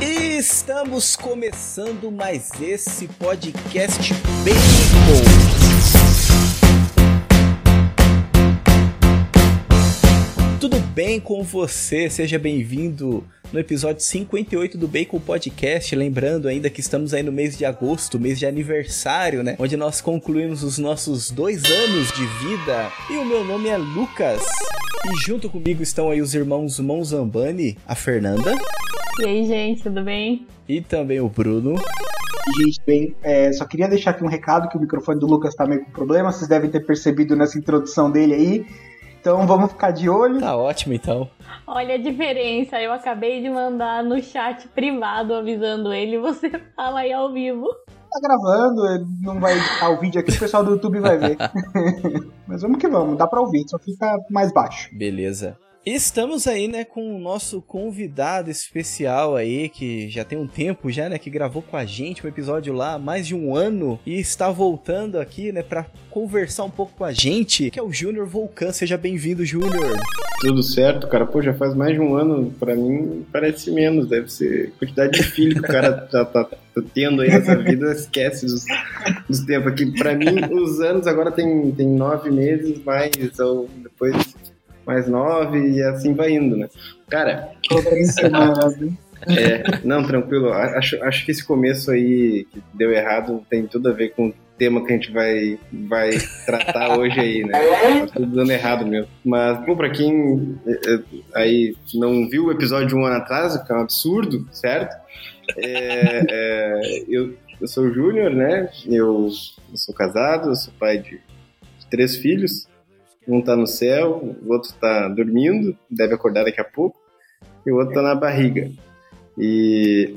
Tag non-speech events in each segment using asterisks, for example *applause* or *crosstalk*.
Estamos começando mais esse podcast Bacon. Tudo bem com você? Seja bem-vindo no episódio 58 do Bacon Podcast. Lembrando ainda que estamos aí no mês de agosto, mês de aniversário, né? Onde nós concluímos os nossos dois anos de vida. E o meu nome é Lucas. E junto comigo estão aí os irmãos Monzambani, a Fernanda. E aí, gente, tudo bem? E também o Bruno. Gente, bem, é, só queria deixar aqui um recado que o microfone do Lucas tá meio com problema, vocês devem ter percebido nessa introdução dele aí. Então vamos ficar de olho. Tá ótimo então. Olha a diferença, eu acabei de mandar no chat privado avisando ele, você *laughs* fala aí ao vivo. Tá gravando, ele não vai editar o vídeo aqui, o pessoal do YouTube vai ver. *laughs* *laughs* Mas vamos que vamos, dá pra ouvir, só fica mais baixo. Beleza. Estamos aí, né, com o nosso convidado especial aí, que já tem um tempo já, né, que gravou com a gente um episódio lá há mais de um ano e está voltando aqui, né, para conversar um pouco com a gente, que é o Júnior Volcan. Seja bem-vindo, Júnior. Tudo certo, cara. Pô, já faz mais de um ano, para mim parece menos, deve ser quantidade de filho que o cara já tá, tá tendo aí nessa vida, esquece dos, dos tempos aqui. Para mim, os anos agora tem, tem nove meses, mais ou depois mais nove e assim vai indo, né? Cara. *laughs* é, não, tranquilo. Acho, acho que esse começo aí que deu errado tem tudo a ver com o tema que a gente vai, vai tratar hoje aí, né? Tá tudo dando errado mesmo. Mas, pô, pra quem é, é, aí não viu o episódio de um ano atrás, que é um absurdo, certo? É, é, eu, eu sou o Júnior, né? Eu, eu, sou casado, eu sou pai de, de três filhos. Um tá no céu, o outro tá dormindo, deve acordar daqui a pouco, e o outro tá na barriga. E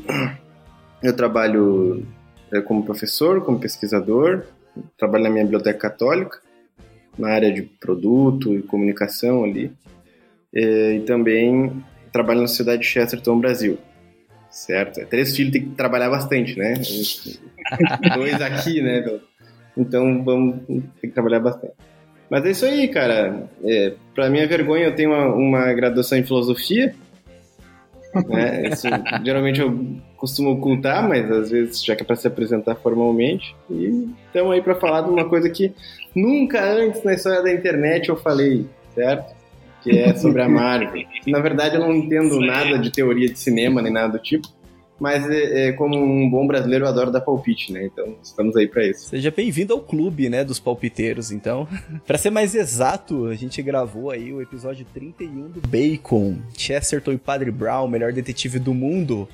*clears throat* eu trabalho é, como professor, como pesquisador, trabalho na minha biblioteca católica, na área de produto e comunicação ali, é, e também trabalho na Sociedade de Chesterton Brasil. Certo? Três filhos tem que trabalhar bastante, né? *laughs* Dois aqui, né? Então vamos ter que trabalhar bastante. Mas é isso aí, cara. É, pra minha vergonha, eu tenho uma, uma graduação em filosofia. *laughs* Né? Isso, geralmente eu costumo ocultar, mas às vezes já que é pra se apresentar formalmente. E estamos aí para falar de uma coisa que nunca antes na história da internet eu falei, certo? Que é sobre a Marvel. *laughs* Na verdade, eu não entendo nada de teoria de cinema nem nada do tipo mas é, é, como um bom brasileiro eu adoro dar palpite, né? Então estamos aí para isso. Seja bem-vindo ao clube, né, dos palpiteiros, então. *laughs* para ser mais exato, a gente gravou aí o episódio 31 do Bacon, Chesterton e Padre Brown, melhor detetive do mundo,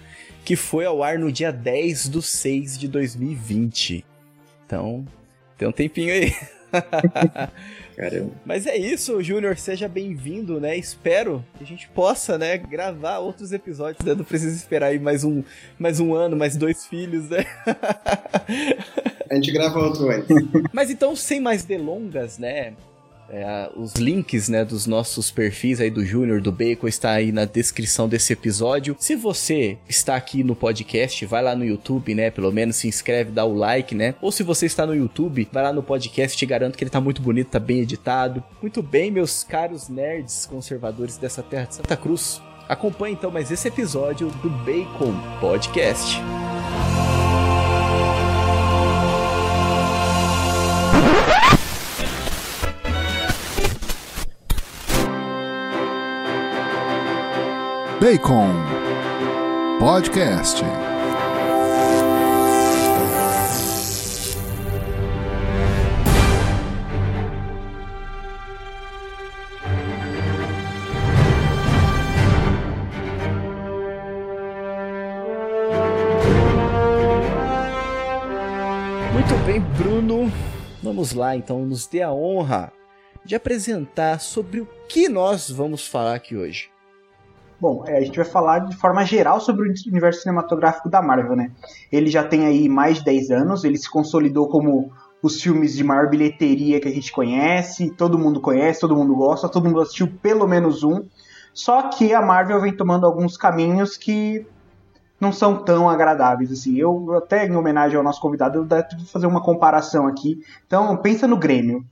que foi ao ar no dia 10 do 6 de 2020. Então, tem um tempinho aí. *laughs* Caramba. Mas é isso, Júnior, seja bem-vindo, né? Espero que a gente possa, né, gravar outros episódios, né? Não precisa esperar aí mais um, mais um ano, mais dois filhos, né? a gente grava outro antes. Mas então, sem mais delongas, né? É, os links né, dos nossos perfis aí do Júnior, do Bacon, está aí na descrição desse episódio. Se você está aqui no podcast, vai lá no YouTube, né? Pelo menos se inscreve, dá o like, né? Ou se você está no YouTube, vai lá no podcast, te garanto que ele tá muito bonito, tá bem editado. Muito bem, meus caros nerds conservadores dessa terra de Santa Cruz. Acompanhe então mais esse episódio do Bacon Podcast. Bacon Podcast. Muito bem, Bruno. Vamos lá, então, nos dê a honra de apresentar sobre o que nós vamos falar aqui hoje. Bom, é, a gente vai falar de forma geral sobre o universo cinematográfico da Marvel, né? Ele já tem aí mais de 10 anos, ele se consolidou como os filmes de maior bilheteria que a gente conhece, todo mundo conhece, todo mundo gosta, todo mundo assistiu pelo menos um. Só que a Marvel vem tomando alguns caminhos que não são tão agradáveis assim. Eu até em homenagem ao nosso convidado, eu devo fazer uma comparação aqui. Então, pensa no Grêmio.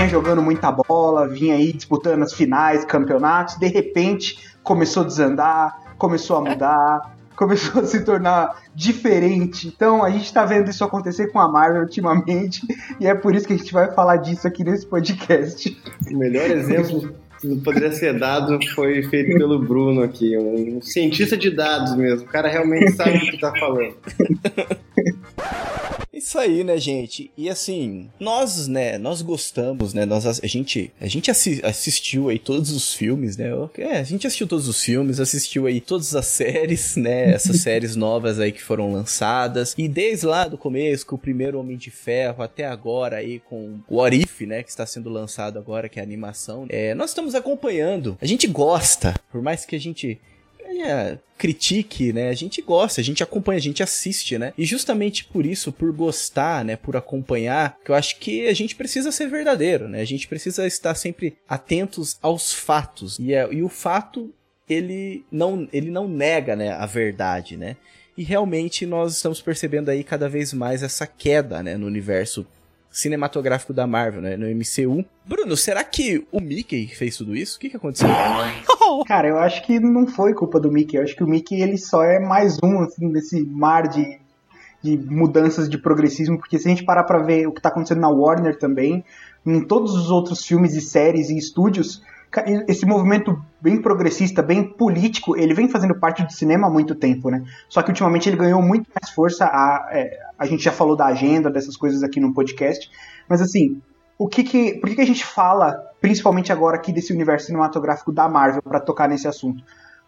Vinha jogando muita bola, vinha aí disputando as finais, campeonatos, de repente começou a desandar, começou a mudar, *laughs* começou a se tornar diferente. Então a gente está vendo isso acontecer com a Marvel ultimamente e é por isso que a gente vai falar disso aqui nesse podcast. O melhor exemplo que poderia ser dado foi feito pelo Bruno aqui, um cientista de dados mesmo. O cara realmente sabe o que está falando. *laughs* Isso aí, né, gente? E assim, nós, né, nós gostamos, né? Nós, a gente, a gente assi assistiu aí todos os filmes, né? É, a gente assistiu todos os filmes, assistiu aí todas as séries, né? Essas *laughs* séries novas aí que foram lançadas. E desde lá do começo, com o primeiro Homem de Ferro, até agora aí com o Arif, né? Que está sendo lançado agora, que é a animação. É, nós estamos acompanhando. A gente gosta, por mais que a gente é, critique, né? A gente gosta, a gente acompanha, a gente assiste, né? E justamente por isso, por gostar, né? Por acompanhar, que eu acho que a gente precisa ser verdadeiro, né? A gente precisa estar sempre atentos aos fatos. E, é, e o fato, ele não, ele não nega, né? A verdade, né? E realmente nós estamos percebendo aí cada vez mais essa queda, né? No universo cinematográfico da Marvel, né? No MCU. Bruno, será que o Mickey fez tudo isso? O que, que aconteceu? Cara, eu acho que não foi culpa do Mickey. Eu acho que o Mickey ele só é mais um, assim, desse mar de, de mudanças de progressismo. Porque se a gente parar pra ver o que tá acontecendo na Warner também, em todos os outros filmes e séries e estúdios, esse movimento bem progressista, bem político, ele vem fazendo parte do cinema há muito tempo, né? Só que ultimamente ele ganhou muito mais força. A, é, a gente já falou da agenda, dessas coisas aqui no podcast. Mas assim, o que que, por que, que a gente fala, principalmente agora aqui desse universo cinematográfico da Marvel, para tocar nesse assunto?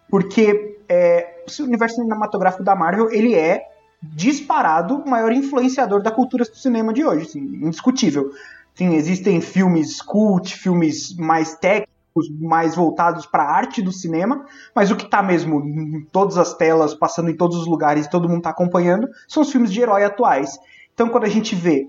Porque é, o universo cinematográfico da Marvel, ele é disparado o maior influenciador da cultura do cinema de hoje, assim, indiscutível. Sim, existem filmes cult, filmes mais técnicos, mais voltados para a arte do cinema, mas o que está mesmo em todas as telas, passando em todos os lugares, todo mundo está acompanhando, são os filmes de herói atuais. Então, quando a gente vê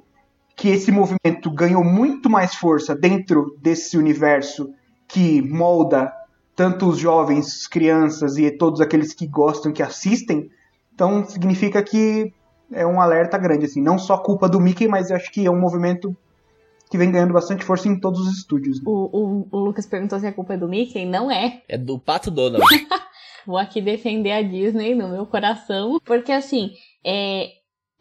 que esse movimento ganhou muito mais força dentro desse universo que molda tanto os jovens, crianças e todos aqueles que gostam, que assistem, então significa que é um alerta grande, assim, não só culpa do Mickey, mas eu acho que é um movimento que vem ganhando bastante força em todos os estúdios. Né? O, o, o, Lucas perguntou se a culpa é do Mickey. Não é. *laughs* É do Pato Donald. Vou aqui defender a Disney no meu coração. Porque, assim, é, é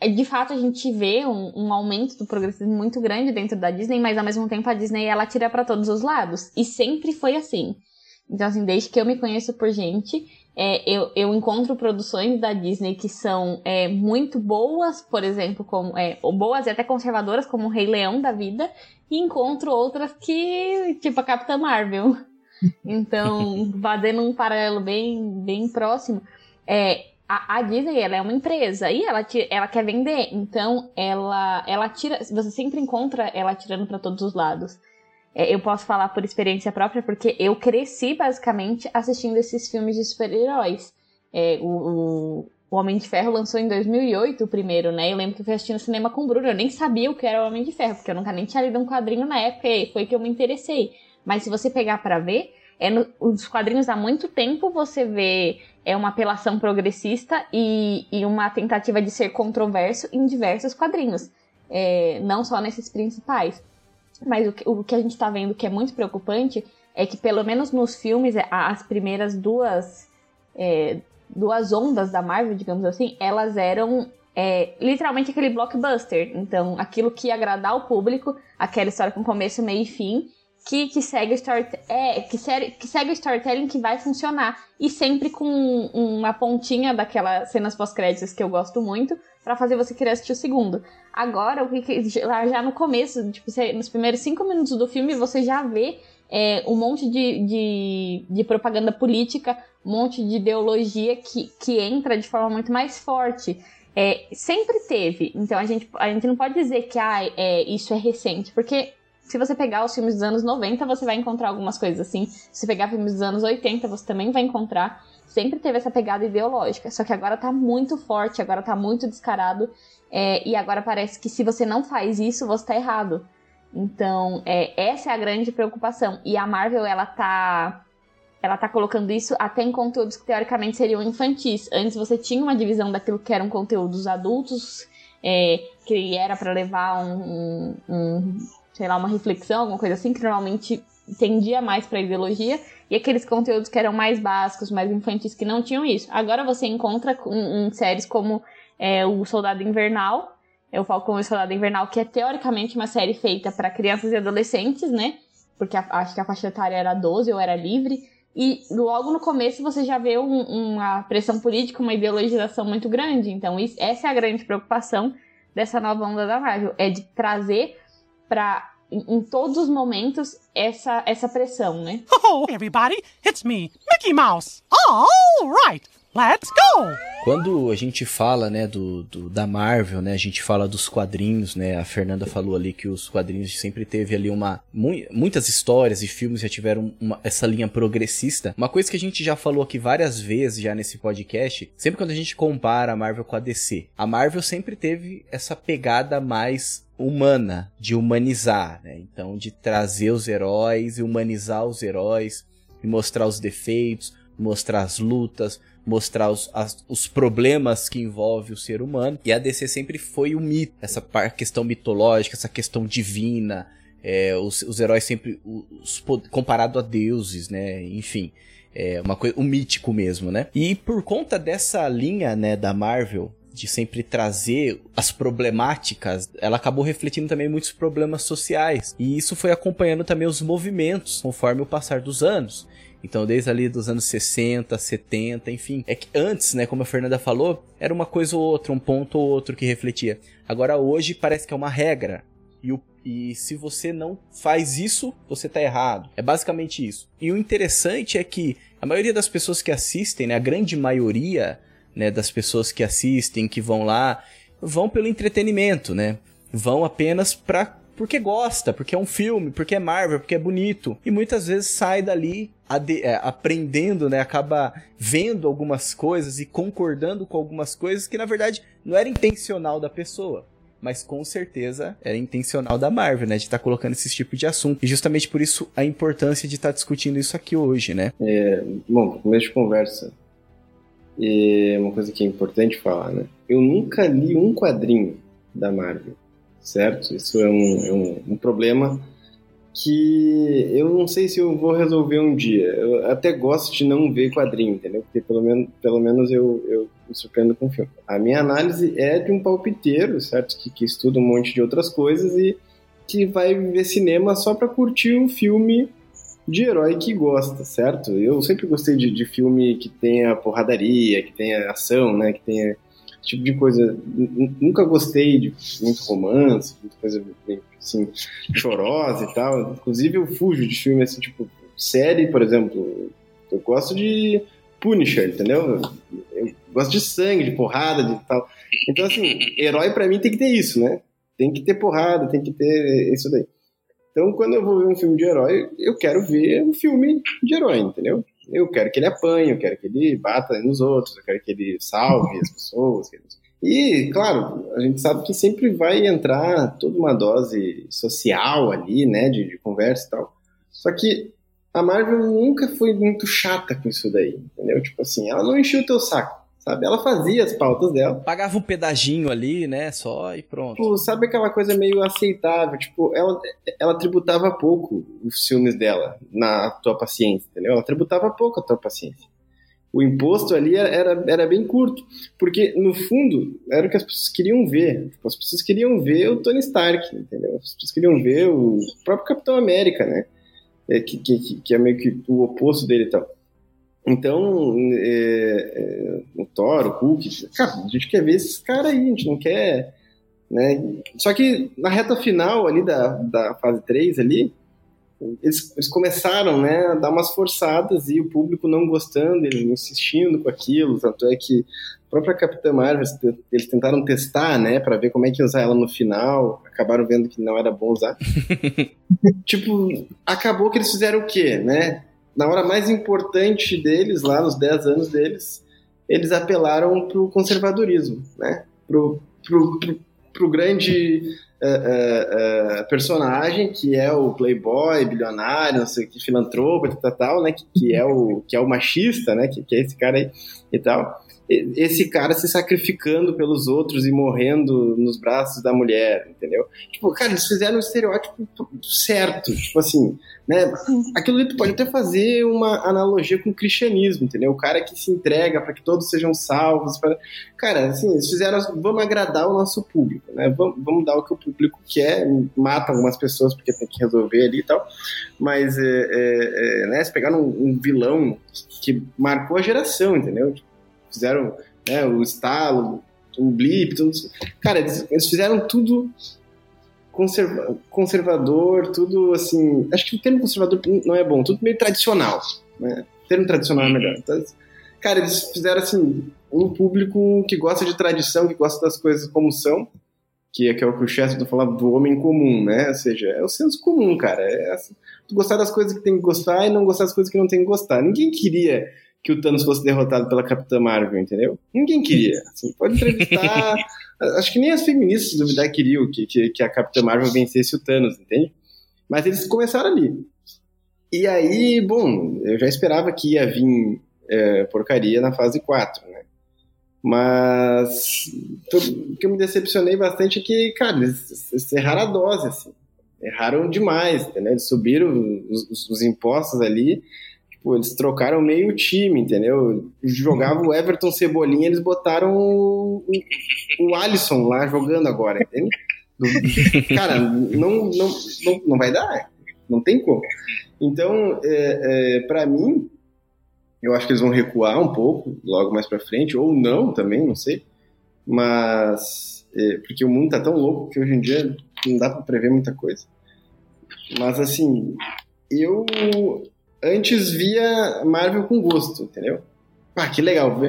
de fato a gente vê um, um, aumento do progressismo muito grande dentro da Disney, mas ao mesmo tempo a Disney ela tira para todos os lados. E sempre foi assim. Então, assim, desde que eu me conheço por gente, é, eu, eu encontro produções da Disney que são é, muito boas, por exemplo, como é, ou boas e até conservadoras, como o Rei Leão da vida, e encontro outras que, tipo a Capitã Marvel. *laughs* Então, fazendo um paralelo bem, bem próximo, é, a, a, Disney ela é uma empresa e ela, ela quer vender, então ela, ela tira, você sempre encontra ela tirando para todos os lados. É, eu posso falar por experiência própria, porque eu cresci basicamente assistindo esses filmes de super-heróis. É, o, o, o, Homem de Ferro lançou em 2008 o primeiro, né? Eu lembro que eu fui assistindo cinema com o Bruno. Eu nem sabia o que era o Homem de Ferro, porque eu nunca nem tinha lido um quadrinho na época e foi que eu me interessei. Mas se você pegar para ver, é no, os quadrinhos há muito tempo você vê é uma apelação progressista e, e uma tentativa de ser controverso em diversos quadrinhos. É, não só nesses principais. Mas o que, o que a gente tá vendo que é muito preocupante é que, pelo menos nos filmes, as primeiras duas, é, duas ondas da Marvel, digamos assim, elas eram é, literalmente aquele blockbuster. Então, aquilo que ia agradar o público, aquela história com começo, meio e fim, que, que segue o story, é, que, que segue o storytelling que vai funcionar. E sempre com uma pontinha daquelas cenas pós-créditos que eu gosto muito, para fazer você querer assistir o segundo. Agora, o que já no começo, tipo, você, nos primeiros cinco minutos do filme, você já vê é, um monte de, de, de, propaganda política, um monte de ideologia que, que entra de forma muito mais forte. É, sempre teve. Então a gente, a gente não pode dizer que ah, é, isso é recente, porque se você pegar os filmes dos anos 90, você vai encontrar algumas coisas assim. Se você pegar filmes dos anos 80, você também vai encontrar sempre teve essa pegada ideológica, só que agora tá muito forte, agora tá muito descarado, é, e agora parece que se você não faz isso, você tá errado. Então, é, essa é a grande preocupação. E a Marvel, ela tá. Ela tá colocando isso até em conteúdos que teoricamente seriam infantis. Antes você tinha uma divisão daquilo que eram conteúdos adultos, é, que era para levar um, um, um sei lá, uma reflexão, alguma coisa assim, que normalmente tendia mais para ideologia, e aqueles conteúdos que eram mais básicos, mais infantis, que não tinham isso. Agora você encontra em, em séries como é, O Soldado Invernal, é o Falcão e o Soldado Invernal, que é teoricamente uma série feita para crianças e adolescentes, né? Porque a, acho que a faixa etária era 12 ou era livre. E logo no começo você já vê um, uma pressão política, uma ideologização muito grande. Então, isso, essa é a grande preocupação dessa nova onda da Marvel: é de trazer para em, todos os momentos essa, essa pressão, né? Oh, everybody, it's me, Mickey Mouse. All right, let's go! Quando a gente fala, né, do, do, da Marvel, né, a gente fala dos quadrinhos, né, a Fernanda falou ali que os quadrinhos sempre teve ali uma, mu muitas histórias e filmes já tiveram uma, essa linha progressista. Uma coisa que a gente já falou aqui várias vezes já nesse podcast, sempre quando a gente compara a Marvel com a DC, a Marvel sempre teve essa pegada mais humana, de humanizar, né, então de trazer os heróis e humanizar os heróis e mostrar os defeitos, mostrar as lutas, mostrar os, as, os problemas que envolve o ser humano. E a DC sempre foi o mito, essa questão mitológica, essa questão divina, é, os, os, heróis sempre os, comparado a deuses, né? Enfim, é uma coisa, o mítico mesmo, né? E por conta dessa linha, né, da Marvel de sempre trazer as problemáticas, ela acabou refletindo também muitos problemas sociais. E isso foi acompanhando também os movimentos conforme o passar dos anos. Então, desde ali dos anos 60, 70, enfim. É que antes, né, como a Fernanda falou, era uma coisa ou outra, um ponto ou outro que refletia. Agora, hoje, parece que é uma regra. E, o, e se você não faz isso, você tá errado. É basicamente isso. E o interessante é que a maioria das pessoas que assistem, né, a grande maioria né, das pessoas que assistem, que vão lá, vão pelo entretenimento, né? Vão apenas pra porque gosta, porque é um filme, porque é Marvel, porque é bonito. E muitas vezes sai dali é, aprendendo, né? Acaba vendo algumas coisas e concordando com algumas coisas que na verdade não era intencional da pessoa. Mas com certeza era intencional da Marvel, né? De estar tá colocando esse tipo de assunto. E justamente por isso a importância de estar tá discutindo isso aqui hoje, né? É, bom, começo de conversa. É uma coisa que é importante falar, né? Eu nunca li um quadrinho da Marvel certo? Isso é um, é um, um problema que eu não sei se eu vou resolver um dia. Eu até gosto de não ver quadrinho, entendeu? Porque pelo menos, pelo menos eu, eu me surpreendo com o filme. A minha análise é de um palpiteiro, certo? Que, que estuda um monte de outras coisas e que vai ver cinema só para curtir um filme de herói que gosta, certo? Eu sempre gostei de, de filme que tenha porradaria, que tenha ação, né? Que tenha tipo de coisa. Nunca gostei de muito romance, muita coisa assim, chorosa e tal. Inclusive eu fujo de filme assim, tipo, série, por exemplo. Eu gosto de Punisher, entendeu? Eu gosto de sangue, de porrada, de tal. Então, assim, herói para mim tem que ter isso, né? Tem que ter porrada, tem que ter isso daí. Então, quando eu vou ver um filme de herói, eu quero ver um filme de herói, entendeu? Eu quero que ele apanhe, eu quero que ele bata nos outros, eu quero que ele salve as pessoas. E, claro, a gente sabe que sempre vai entrar toda uma dose social ali, né, de, de conversa e tal. Só que a Marvel nunca foi muito chata com isso daí, entendeu? Tipo assim, ela não encheu o teu saco sabe? Ela fazia as pautas dela. Pagava um pedaginho ali, né? Só e pronto. Tipo, sabe aquela coisa meio aceitável? Tipo, ela, ela tributava pouco os filmes dela na tua paciência, entendeu? Ela tributava pouco a tua paciência. O imposto ali era, era bem curto, porque no fundo era o que as pessoas queriam ver. Tipo, as pessoas queriam ver o Tony Stark, entendeu? As pessoas queriam ver o próprio Capitão América, né? É, que, que, que é meio que o oposto dele e tal. Então, é, é, o Thor, o Hulk, cara, a gente quer ver esses caras aí, a gente não quer. Né? Só que na reta final ali da, da fase 3 ali, eles, eles, começaram né, a dar umas forçadas e o público não gostando, eles insistindo com aquilo, tanto é que a própria Capitã Marvel, eles tentaram testar, né, para ver como é que ia usar ela no final, acabaram vendo que não era bom usar. *laughs* tipo, acabou que eles fizeram o quê, né? Na hora mais importante deles, lá nos 10 anos deles, eles apelaram para o conservadorismo, né? Pro, pro grande uh, uh, uh, personagem que é o playboy, bilionário, não sei que, filantropo, tal, tal, né? Que, que, é o, que é o machista, né? Que, que é esse cara aí e tal. Esse cara se sacrificando pelos outros e morrendo nos braços da mulher, entendeu? Tipo, cara, eles fizeram o estereótipo certo, tipo assim, né? Aquilo ali tu pode até fazer uma analogia com o cristianismo, entendeu? O cara que se entrega para que todos sejam salvos, pra... cara, assim, eles fizeram, vamos agradar o nosso público, né? Vamos, vamos dar o que o público quer, mata algumas pessoas porque tem que resolver ali e tal, mas é, é, é, né? Se pegaram um, um vilão que marcou a geração, entendeu? Tipo, fizeram né, o estalo, o blip, tudo. Cara, eles, eles fizeram tudo conserva conservador, tudo assim. Acho que o termo conservador não é bom, tudo meio tradicional. Né? O termo tradicional é melhor. Então, cara, eles fizeram assim um público que gosta de tradição, que gosta das coisas como são, que é, que é o que o Chesterton falava do homem comum, né? Ou seja, é o senso comum, cara. É assim, gostar das coisas que tem que gostar e não gostar das coisas que não tem que gostar. Ninguém queria que o Thanos fosse derrotado pela Capitã Marvel, entendeu? Ninguém queria. Assim, pode entrevistar. *laughs* acho que nem as feministas duvidar queriam que, que, que, a Capitã Marvel vencesse o Thanos, entende? Mas eles começaram ali. E aí, bom, eu já esperava que ia vir é, porcaria na fase 4, né? Mas o que eu me decepcionei bastante é que, cara, eles, eles erraram a dose, assim. Erraram demais, entendeu? Eles subiram os, os, os impostos ali Pô, eles trocaram meio time, entendeu? Jogava o Everton Cebolinha, eles botaram o, o Alisson lá jogando agora, entende? *laughs* Cara, não, não, não, não vai dar. Não tem como. Então, é, é, para mim, eu acho que eles vão recuar um pouco logo mais para frente, ou não também, não sei. Mas, é, porque o mundo tá tão louco que hoje em dia não dá para prever muita coisa. Mas, assim, eu antes via Marvel com gosto, entendeu? Ah, que legal.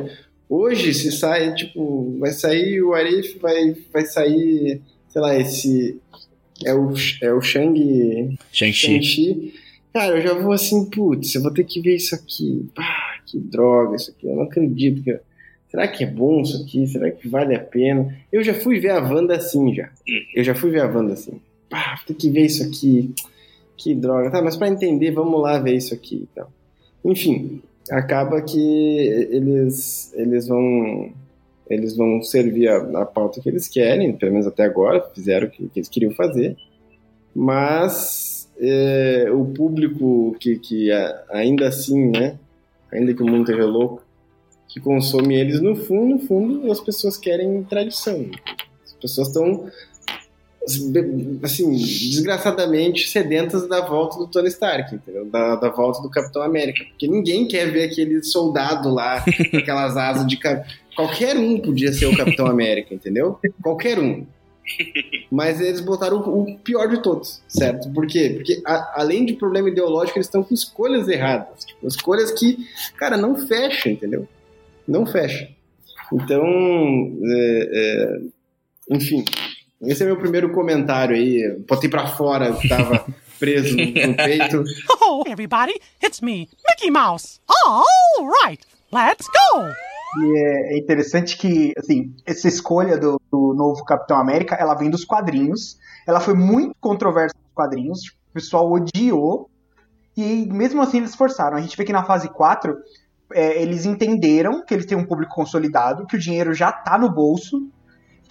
Hoje, se sai, tipo, vai sair o Arif, vai, vai sair, sei lá, esse. É o, é o Shang. Shang-Chi. Shang Cara, eu já vou assim, putz, eu vou ter que ver isso aqui. Pá, que droga isso aqui. Eu não acredito que. Será que é bom isso aqui? Será que vale a pena? Eu já fui ver a Wanda assim já. Eu já fui ver a Wanda assim. Pá, vou ter que ver isso aqui que droga. Tá, mas para entender, vamos lá ver isso aqui. Então. Enfim, acaba que eles, eles vão eles vão servir a, a pauta que eles querem, pelo menos até agora, fizeram o que, que eles queriam fazer, mas é, o público que, que ainda assim, né, ainda que o mundo esteja louco, que consome eles, no fundo, no fundo, as pessoas querem tradição. As pessoas estão assim, desgraçadamente sedentas da volta do Tony Stark, entendeu? Da, da volta do Capitão América. Porque ninguém quer ver aquele soldado lá *laughs* com aquelas asas de. Qualquer um podia ser o Capitão América, entendeu? Qualquer um. Mas eles botaram o, pior de todos, certo? Por quê? Porque a, além de problema ideológico, eles estão com escolhas erradas. Tipo, escolhas que, cara, não fecha, entendeu? Não fecha. Então, é, é, enfim, esse é meu primeiro comentário aí. Botei pra fora, tava *laughs* preso no *laughs* peito. Oh, everybody, it's me, Mickey Mouse. All right, let's go! E é, é interessante que, assim, essa escolha do, do, novo Capitão América, ela vem dos quadrinhos. Ela foi muito controversa nos quadrinhos. Tipo, o pessoal odiou. E mesmo assim eles forçaram. A gente vê que na fase 4, é, eles entenderam que eles têm um público consolidado, que o dinheiro já tá no bolso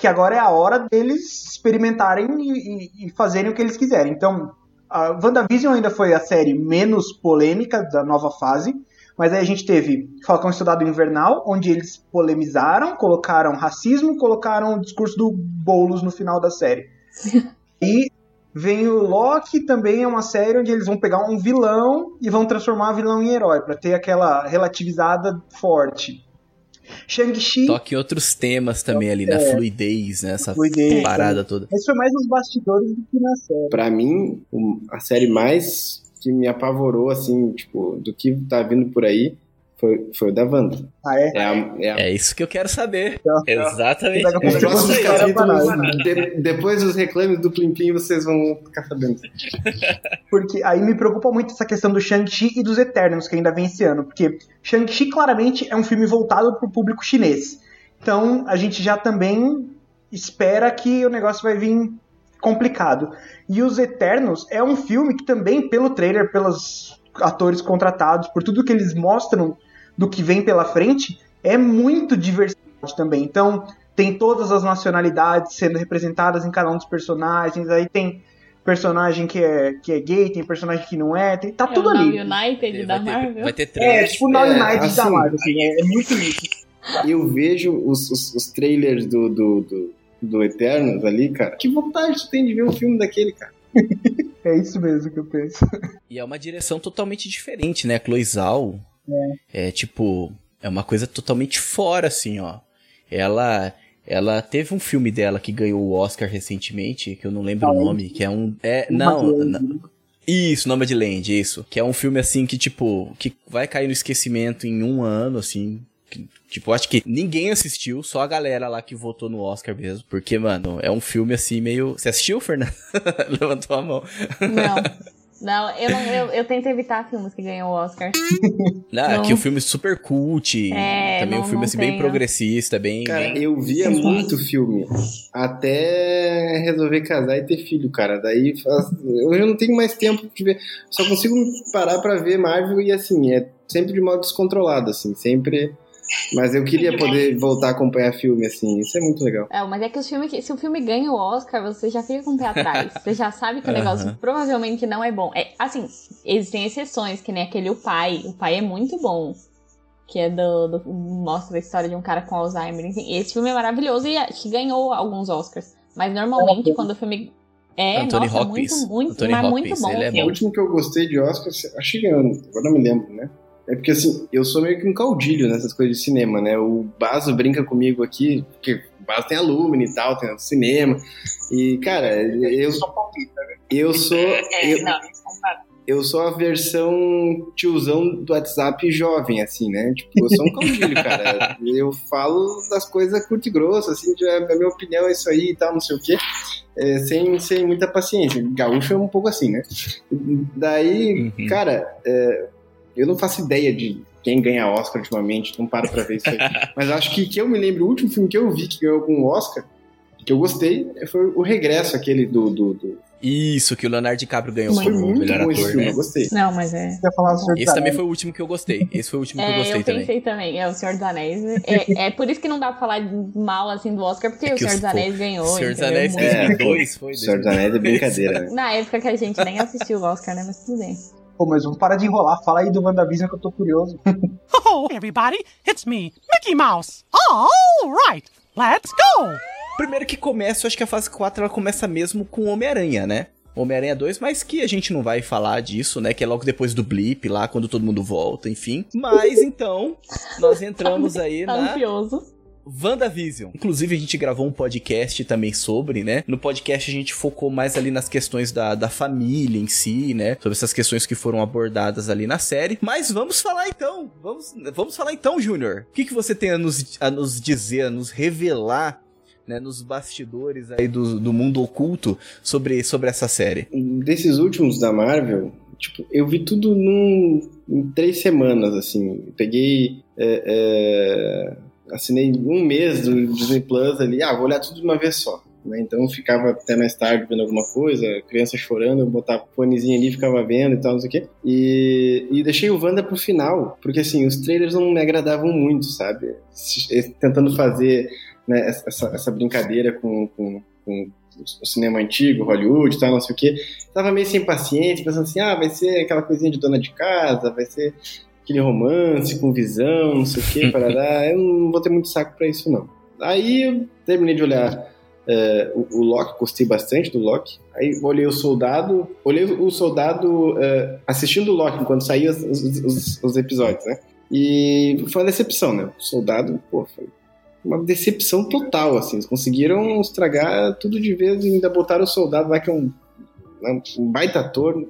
que agora é a hora deles experimentarem e, e, e fazerem o que eles quiserem. Então, a WandaVision ainda foi a série menos polêmica da nova fase, mas aí a gente teve Falcão Estudado Invernal, onde eles polemizaram, colocaram racismo, colocaram o discurso do Boulos no final da série. *laughs* e vem o Loki, também é uma série onde eles vão pegar um vilão e vão transformar o vilão em herói, para ter aquela relativizada forte. Shang-Chi. Toque outros temas também ali, é, na fluidez, né? Essa fluidez, parada é. toda. Isso foi mais nos bastidores do que na série. Pra mim, a série mais que me apavorou, assim, tipo, do que tá vindo por aí, foi, foi o da Wanda. Ah, é? É, a, é, a... é isso que eu quero saber. Então, Exatamente. Capítulos, de, depois dos reclames do Plim Plim, vocês vão ficar sabendo. Porque aí me preocupa muito essa questão do Shang-Chi e dos Eternos, que ainda vem esse ano. Porque Shang-Chi claramente é um filme voltado para o público chinês. Então a gente já também espera que o negócio vai vir complicado. E Os Eternos é um filme que também, pelo trailer, pelos atores contratados, por tudo que eles mostram do que vem pela frente, é muito diversidade também. Então, tem todas as nacionalidades sendo representadas em cada um dos personagens. Aí tem personagem que é, que é gay, tem personagem que não é, tem, tá É tudo ali. United da vai, ter, Marvel. vai ter É, três. tipo o É, United da assim, Marvel, assim, é, é muito isso. Eu vejo os, os, os trailers do, do, do, do Eternos ali, cara. Que vontade tu tem de ver um filme daquele, cara. *laughs* É isso mesmo que eu penso. E é uma direção totalmente diferente, né? Chloe Zhao é. tipo, é uma coisa totalmente fora, assim, ó. Ela, ela teve um filme dela que ganhou o Oscar recentemente, que eu não lembro o nome, que é um, é, não, não isso, Nome de Land, isso, que é um filme assim que tipo, que vai cair no esquecimento em um ano, assim. que, Tipo, acho que ninguém assistiu, só a galera lá que votou no Oscar mesmo. Porque, mano, é um filme assim meio. Você assistiu, Fernando? *laughs* Levantou a mão. Não. *laughs* Não, eu, não eu, eu tento evitar filmes que ganham o Oscar. *laughs* Não, Não. que o filme é super cult. É, também um não- filme não assim bem progressista, bem. Cara, bem- eu via muito filme. Até resolver casar e ter filho, cara. Daí faz- eu já não tenho mais tempo de ver. Só consigo parar pra ver Marvel e assim, é sempre de modo descontrolado, assim, sempre. Mas eu queria poder voltar a acompanhar filme, assim, isso é muito legal. É, mas é que os filmes que, se o filme ganha o Oscar, você já fica com o pé atrás. *laughs* Você já sabe que o negócio Aham. provavelmente não é bom. É, assim, existem exceções, que nem aquele O Pai. O Pai é muito bom. Que é do, do- mostra a história de um cara com Alzheimer. Enfim, esse filme é maravilhoso e acho que ganhou alguns Oscars. Mas normalmente quando o filme é, Anthony nossa, Hopkins. muito, muito, Anthony mas Hopkins, muito bom. ele é o O último que eu gostei de Oscar, acho que ganhou, agora não me lembro, né? É porque assim, eu sou meio que um caudilho nessas coisas de cinema, né? O Baso brinca comigo aqui, porque o Baso tem alumni e tal, tem cinema. E, cara, eu, Só palpita, né? eu sou. É, Eu, eu sou a versão tiozão do WhatsApp jovem, assim, né? Tipo, eu sou um caudilho, cara. *laughs* Eu falo das coisas curto e grosso, assim, de, a minha opinião é isso aí e tal, não sei o quê. É, sem, sem muita paciência. Gaúcho é um pouco assim, né? Daí, Uhum. cara, é, eu não faço ideia de quem ganha Oscar ultimamente, não paro pra ver isso aí. *laughs* Mas acho que que eu me lembro, o último filme que eu vi que ganhou algum Oscar, que eu gostei, foi o Regresso, aquele do. do, do... Isso, que o Leonardo DiCaprio ganhou Muito Foi como muito melhor bom esse filme, né? eu gostei. Não, mas é. Você ia falar do Senhor dos Esse também foi o último que eu gostei. Esse foi o último que eu É, gostei eu também. pensei também. É o Senhor dos Anéis. *laughs* É, é por isso que não dá pra falar mal assim do Oscar, porque É o Senhor os- dos Anéis ganhou. Senhor dos entendeu? Anéis Muito. É, 2002 foi. O Senhor dos Anéis é brincadeira, né? *laughs* Na época que a gente nem assistiu o Oscar, né? Mas tudo bem. Pô, mas vamos parar de enrolar. Fala aí do WandaVision que eu tô curioso. *laughs* Oh, everybody, it's me, Mickey Mouse. All right, let's go. Primeiro que começa, eu acho que a fase 4 ela começa mesmo com Homem-Aranha, né? Homem-Aranha 2, mas que a gente não vai falar disso, né? Que é logo depois do blip lá, quando todo mundo volta, enfim. Mas então, nós entramos aí *laughs* Tá na ansioso. WandaVision. Inclusive, a gente gravou um podcast também sobre, né? No podcast a gente focou mais ali nas questões da, da família em si, né? Sobre essas questões que foram abordadas ali na série. Mas vamos falar então. Vamos, vamos falar então, Júnior. O que, que você tem a nos, a nos dizer, a nos revelar, né? Nos bastidores aí do, do mundo oculto sobre, sobre essa série? Desses últimos da Marvel, tipo, eu vi tudo num, em três semanas, assim. Eu peguei. é, é, assinei um mês do Disney Plus ali, ah, vou olhar tudo de uma vez só. Né? Então ficava até mais tarde vendo alguma coisa, criança chorando, eu botava fonezinho ali, ficava vendo e tal, não sei o quê. E, e deixei o Wanda pro final, porque assim, os trailers não me agradavam muito, sabe? Tentando fazer né, essa, essa brincadeira com, com, com o cinema antigo, Hollywood tal, não sei o quê. Tava meio sem paciência, pensando assim, ah, vai ser aquela coisinha de dona de casa, vai ser aquele romance com visão, não sei o quê, *laughs* parará. Eu não vou ter muito saco pra isso, não. Aí eu terminei de olhar é, o, o Loki, gostei bastante do Loki. Aí olhei o Soldado, olhei o Soldado é, assistindo o Loki enquanto saía os, os- os- os episódios, né? E foi uma decepção, né? O Soldado, pô, foi uma decepção total, assim. Eles conseguiram estragar tudo de vez e ainda botaram o Soldado lá, que é um, um baita ator,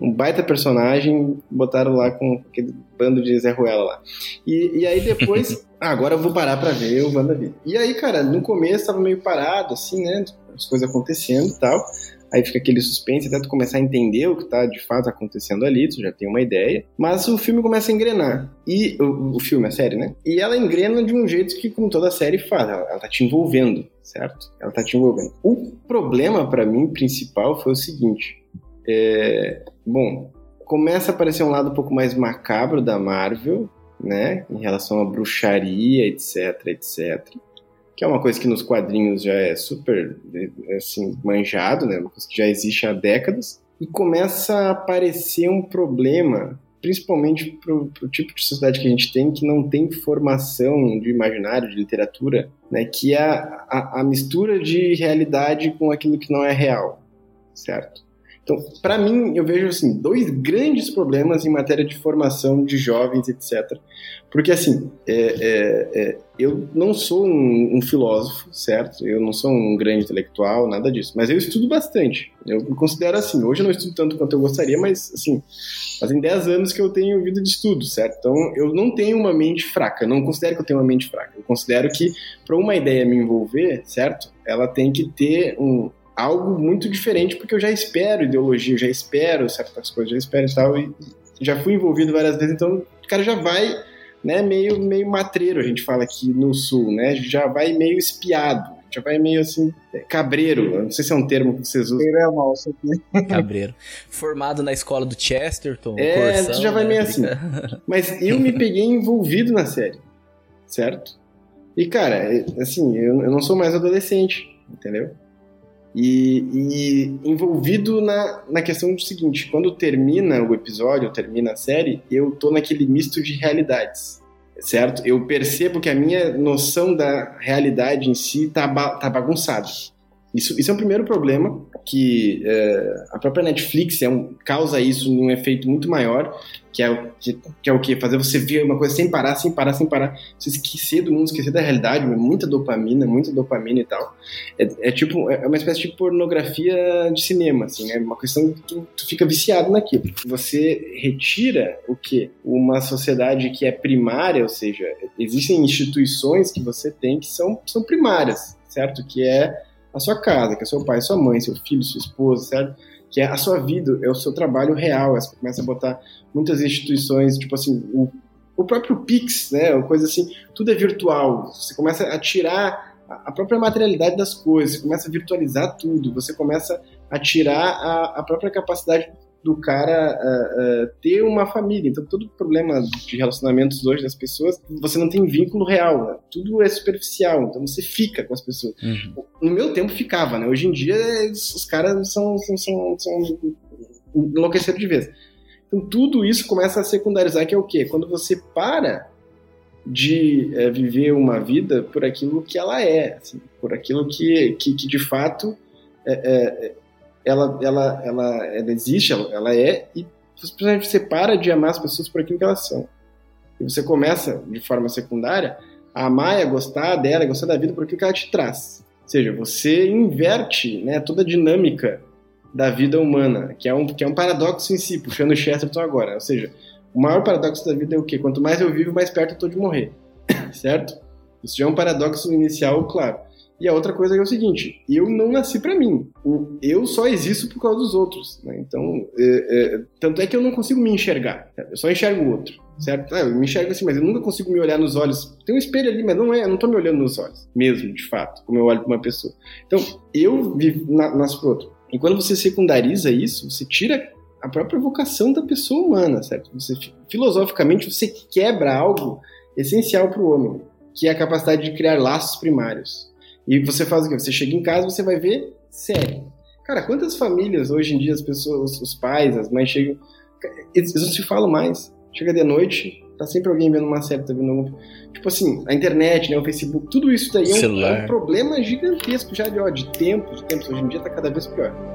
um baita personagem, botaram lá com aquele bando de Zé Ruela lá. E, e aí depois, *laughs* ah, agora eu vou parar pra ver o WandaVision. E aí, cara, no começo tava meio parado, assim, né? As coisas acontecendo e tal. Aí fica aquele suspense até tu começar a entender o que tá de fato acontecendo ali, tu já tem uma ideia. Mas o filme começa a engrenar. E o, o filme, a série, né? E ela engrena de um jeito que, como toda série faz, ela, ela tá te envolvendo, certo? Ela tá te envolvendo. O problema para mim principal foi o seguinte: é, bom, começa a aparecer um lado um pouco mais macabro da Marvel, né, em relação à bruxaria, etc, etc, que é uma coisa que nos quadrinhos já é super, assim, manjado, né, uma coisa que já existe há décadas, e começa a aparecer um problema, principalmente para o tipo de sociedade que a gente tem, que não tem formação de imaginário, de literatura, né, que é a, a, a mistura de realidade com aquilo que não é real, certo? Então, para mim, eu vejo assim dois grandes problemas em matéria de formação de jovens, etc. Porque assim, é, é, é, eu não sou um, um, filósofo, certo? Eu não sou um grande intelectual, nada disso. Mas eu estudo bastante. Eu me considero assim. Hoje eu não estudo tanto quanto eu gostaria, mas assim, fazem 10 anos que eu tenho vida de estudo, certo? Então, eu não tenho uma mente fraca. Eu não considero que eu tenho uma mente fraca. Eu considero que para uma ideia me envolver, certo? Ela tem que ter um algo muito diferente, porque eu já espero ideologia, eu já espero certas coisas, já espero e tal, e já fui envolvido várias vezes, então o cara já vai, né, meio, meio matreiro, a gente fala aqui no sul, né, já vai meio espiado, já vai meio assim, cabreiro, não sei se é um termo que vocês usam. É *laughs* cabreiro. Formado na escola do Chesterton, É, Corsão, já vai né? meio assim. *laughs* Mas eu me peguei envolvido na série, certo? E, cara, assim, eu, eu não sou mais adolescente, entendeu? E, e, envolvido na, na questão do seguinte: quando termina o episódio, termina a série, eu tô naquele misto de realidades, certo? Eu percebo que a minha noção da realidade em si tá, tá bagunçada. Isso, isso é um primeiro problema, que é, a própria Netflix é um, causa isso num efeito muito maior, que é, que, que é o que? Fazer você ver uma coisa sem parar, sem parar, sem parar. Você esquecer do mundo, esquecer da realidade, muita dopamina, muita dopamina e tal. É, é tipo, é uma espécie de pornografia de cinema, assim, é uma questão que tu, tu fica viciado naquilo. Você retira o que? Uma sociedade que é primária, ou seja, existem instituições que você tem que são, são primárias, certo? Que é a sua casa, que é seu pai, sua mãe, seu filho, sua esposa, certo? Que é a sua vida, é o seu trabalho real. Você começa a botar muitas instituições, tipo assim, o, o próprio Pix, né? Uma coisa assim, tudo é virtual. Você começa a tirar a própria materialidade das coisas, você começa a virtualizar tudo, você começa a tirar a, a própria capacidade do cara uh, uh, ter uma família. Então, todo problema de relacionamentos hoje das pessoas, você não tem vínculo real, né? tudo é superficial. Então, você fica com as pessoas. Uhum. No meu tempo, ficava, né? Hoje em dia, os caras são, são, são, são enlouqueceram de vez. Então, tudo isso começa a secundarizar, que é o quê? Quando você para de é, viver uma vida por aquilo que ela é, assim, por aquilo que, que, que de fato é, é, ela, ela, ela, ela existe, ela, ela é, e você para de amar as pessoas por aquilo que elas são. E você começa, de forma secundária, a amar e a gostar dela, a gostar da vida por aquilo que ela te traz. Ou seja, você inverte né, toda a dinâmica da vida humana, que é um, que é um paradoxo em si, puxando o Chesterton agora. Ou seja, o maior paradoxo da vida é o quê? Quanto mais eu vivo, mais perto eu estou de morrer. *coughs* certo? Isso já é um paradoxo inicial, claro. E a outra coisa é o seguinte: eu não nasci para mim. Eu só existo por causa dos outros. Né? Então, é, é, tanto é que eu não consigo me enxergar. Eu só enxergo o outro. Certo? Ah, eu me enxergo assim, mas eu nunca consigo me olhar nos olhos. Tem um espelho ali, mas não é, eu não tô me olhando nos olhos, mesmo, de fato, como eu olho para uma pessoa. Então, eu vivo, na, nasço pro outro. E quando você secundariza isso, você tira a própria vocação da pessoa humana, certo? Você, filosoficamente, você quebra algo essencial para o homem, que é a capacidade de criar laços primários. E você faz o quê? Você chega em casa, você vai ver série. Cara, quantas famílias hoje em dia as pessoas, os pais, as mães chegam, eles não se falam mais. Chega de noite, tá sempre alguém vendo uma série, tá vendo algum... Tipo assim, a internet, né, o Facebook, tudo isso daí é um, é um, problema gigantesco já de, ó, de tempos, de tempos. Hoje em dia tá cada vez pior.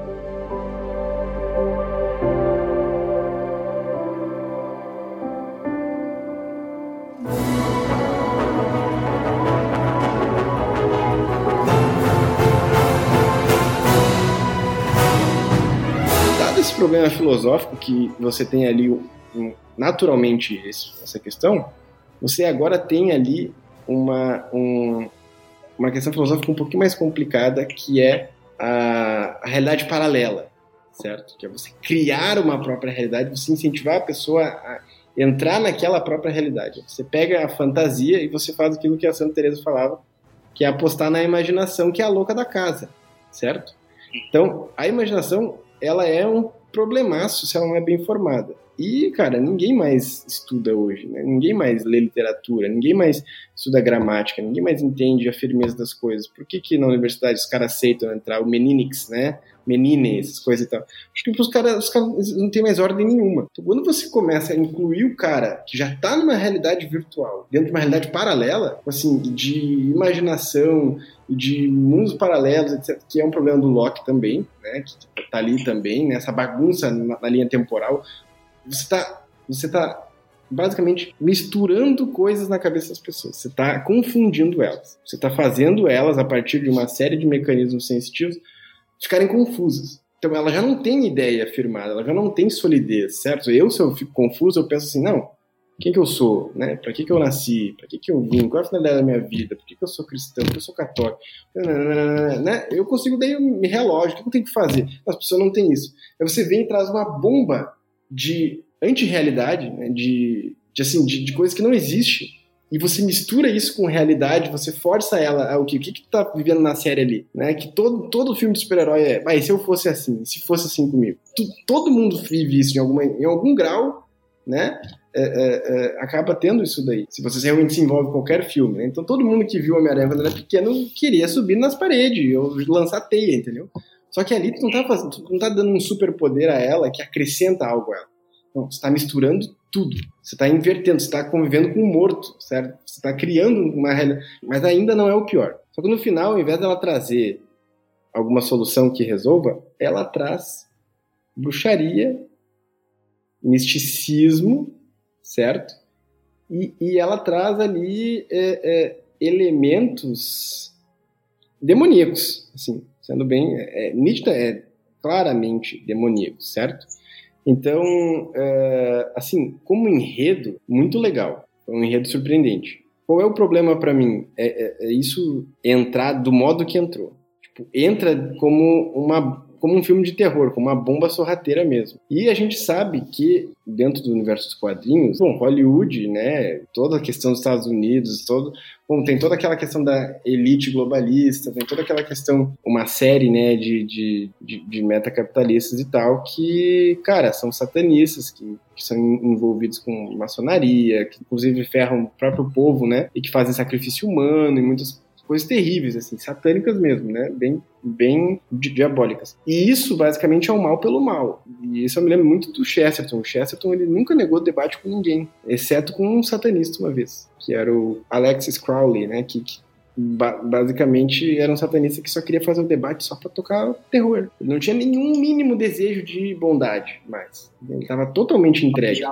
Problema filosófico que você tem ali naturalmente essa questão, você agora tem ali uma, um, uma questão filosófica um pouquinho mais complicada, que é a, a, realidade paralela, certo? Que é você criar uma própria realidade, você incentivar a pessoa a entrar naquela própria realidade. Você pega a fantasia e você faz aquilo que a Santa Teresa falava, que é apostar na imaginação, que é a louca da casa, certo? Então, a imaginação, ela é um problemaço se ela não é bem formada. E, cara, ninguém mais estuda hoje, né? Ninguém mais lê literatura, ninguém mais estuda gramática, ninguém mais entende a firmeza das coisas. Por que que na universidade os caras aceitam entrar o meninix, né? Menine, essas coisas e tal. Acho que os caras, não tem mais ordem nenhuma. Então, quando você começa a incluir o cara que já tá numa realidade virtual, dentro de uma realidade paralela, assim, de imaginação, de mundos paralelos, etc., que é um problema do Locke também, né? Que tá ali também, né? Essa bagunça na, na linha temporal. Você tá, você tá basicamente misturando coisas na cabeça das pessoas. Você está confundindo elas. Você está fazendo elas, a partir de uma série de mecanismos sensitivos, ficarem confusas. Então ela já não tem ideia firmada, ela já não tem solidez, certo? Eu, se eu fico confuso, eu penso assim, não, quem que eu sou, né? Para que que eu nasci? Para que que eu vim? Qual é a finalidade da minha vida? Por que que eu sou cristão? Por que eu sou católico? Né? Eu consigo daí me relógio, o que eu tenho que fazer? As pessoas não têm isso. Aí você vem e traz uma bomba de anti-realidade, né? de, de, assim, de, de coisas que não existem e você mistura isso com realidade, você força ela ao que, o que, que tu tá vivendo na série ali, né? Que todo, todo filme de super-herói é, mas se eu fosse assim, se fosse assim comigo. Tu, todo mundo vive isso em, alguma, em algum grau, né? É, é, é, acaba tendo isso daí. Se você realmente se envolve em qualquer filme, né? Então todo mundo que viu Homem-Aranha quando era pequeno queria subir nas paredes ou lançar teia, entendeu? Só que ali tu não tá, fazendo, tu não tá dando um superpoder a ela que acrescenta algo a ela. Não, você tá misturando tudo. Você está invertendo, você está convivendo com o morto, certo? Você está criando uma realidade. Mas ainda não é o pior. Só que no final, ao invés dela trazer alguma solução que resolva, ela traz bruxaria, misticismo, certo? E, e ela traz ali é, é, elementos demoníacos, assim, sendo bem é, nítida, é claramente demoníaco, certo? Então, é, assim, como enredo, muito legal. Um enredo surpreendente. Qual é o problema para mim? É, é, é, isso entrar do modo que entrou. Tipo, entra como uma como um filme de terror, como uma bomba sorrateira mesmo. E a gente sabe que dentro do universo dos quadrinhos, bom, Hollywood, né, toda a questão dos Estados Unidos, todo, bom, tem toda aquela questão da elite globalista, tem toda aquela questão, uma série, né, de, de, de, de metacapitalistas e tal, que, cara, são satanistas, que, que são envolvidos com maçonaria, que inclusive ferram o próprio povo, né, e que fazem sacrifício humano e muitas coisas terríveis, assim, satânicas mesmo, né? Bem, bem diabólicas. E isso, basicamente, é o mal pelo mal. E isso eu me lembro muito do Chesterton. O Chesterton, ele nunca negou debate com ninguém, exceto com um satanista uma vez, que era o Alexis Crowley, né? Que, que basicamente era um satanista que só queria fazer o debate só para tocar terror. Ele não tinha nenhum mínimo desejo de bondade mais. Ele estava totalmente entregue.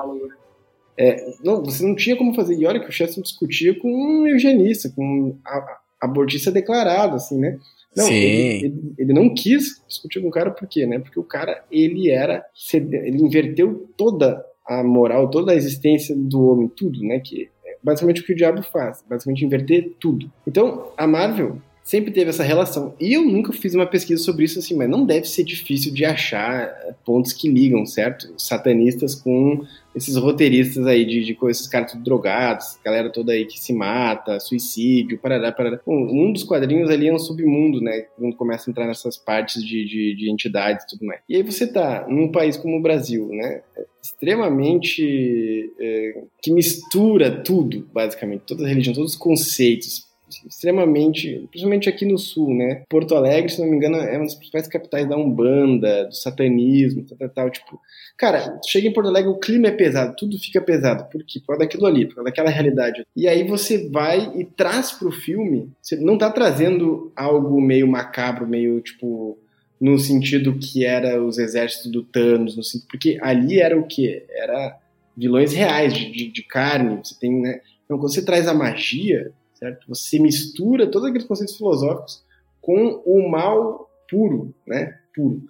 É, não, você não tinha como fazer. E olha que o Chesterton discutia com um eugenista, com a, abortista declarado, assim, né? Não, Sim. Ele, ele, ele, não quis discutir com o cara por quê, né? Porque o cara, ele era, ele inverteu toda a moral, toda a existência do homem, tudo, né? Que é basicamente o que o diabo faz, basicamente inverter tudo. Então, a Marvel sempre teve essa relação. E eu nunca fiz uma pesquisa sobre isso assim, mas não deve ser difícil de achar pontos que ligam, certo? Satanistas com esses roteiristas aí de, de esses caras tudo drogados, galera toda aí que se mata, suicídio, parará, parará. Um, um dos quadrinhos ali é um submundo, né? Quando começa a entrar nessas partes de, de, de entidades e tudo mais. E aí você tá num país como o Brasil, né? Extremamente é, que mistura tudo, basicamente, todas as religiões, todos os conceitos, extremamente, principalmente aqui no sul, né? Porto Alegre, se não me engano, é uma das principais capitais da Umbanda, do satanismo, tal, tal, tal. Tipo, cara, chega em Porto Alegre, o clima é pesado, tudo fica pesado. Por quê? Por causa daquilo ali, por causa daquela realidade. E aí você vai e traz pro filme, você não tá trazendo algo meio macabro, meio, tipo, no sentido que era os exércitos do Thanos, no sentido, porque ali era o quê? Era vilões reais, de, de, de carne, você tem, né? Então, quando você traz a magia, certo? Você mistura todos aqueles conceitos filosóficos com o mal puro, né? Puro.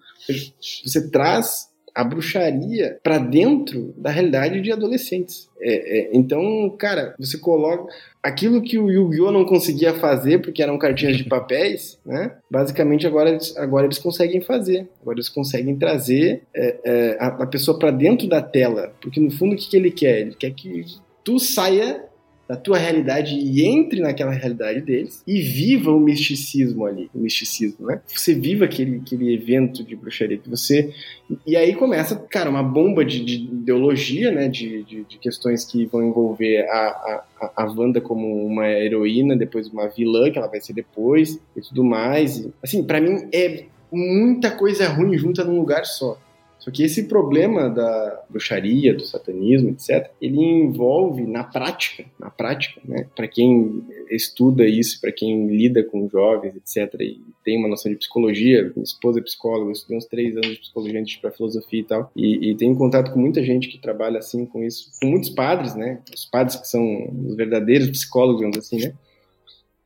Você traz a bruxaria para dentro da realidade de adolescentes. É, é, então, cara, você coloca aquilo que o Yu-Gi-Oh não conseguia fazer porque eram cartinhas de papéis, *laughs* né? Basicamente agora eles, agora eles conseguem fazer. Agora eles conseguem trazer é, é a, a, pessoa para dentro da tela, porque no fundo o que, que ele quer? Ele quer que tu saia da tua realidade e entre naquela realidade deles e viva o misticismo ali, o misticismo, né? Você viva aquele, aquele evento de bruxaria que você... E aí começa, cara, uma bomba de, de ideologia, né? De, de, de, questões que vão envolver a, a, a Wanda como uma heroína, depois uma vilã, que ela vai ser depois, e tudo mais. Assim, para mim é muita coisa ruim junta num lugar só. Só que esse problema da bruxaria, do satanismo, etc., ele envolve na prática, na prática, né? Para quem estuda isso, para quem lida com jovens, etc., e tem uma noção de psicologia, minha esposa é psicóloga, eu estudei uns três anos de psicologia antes para filosofia e tal, e, e tenho contato com muita gente que trabalha assim com isso, com muitos padres, né? Os padres que são os verdadeiros psicólogos, digamos assim, né?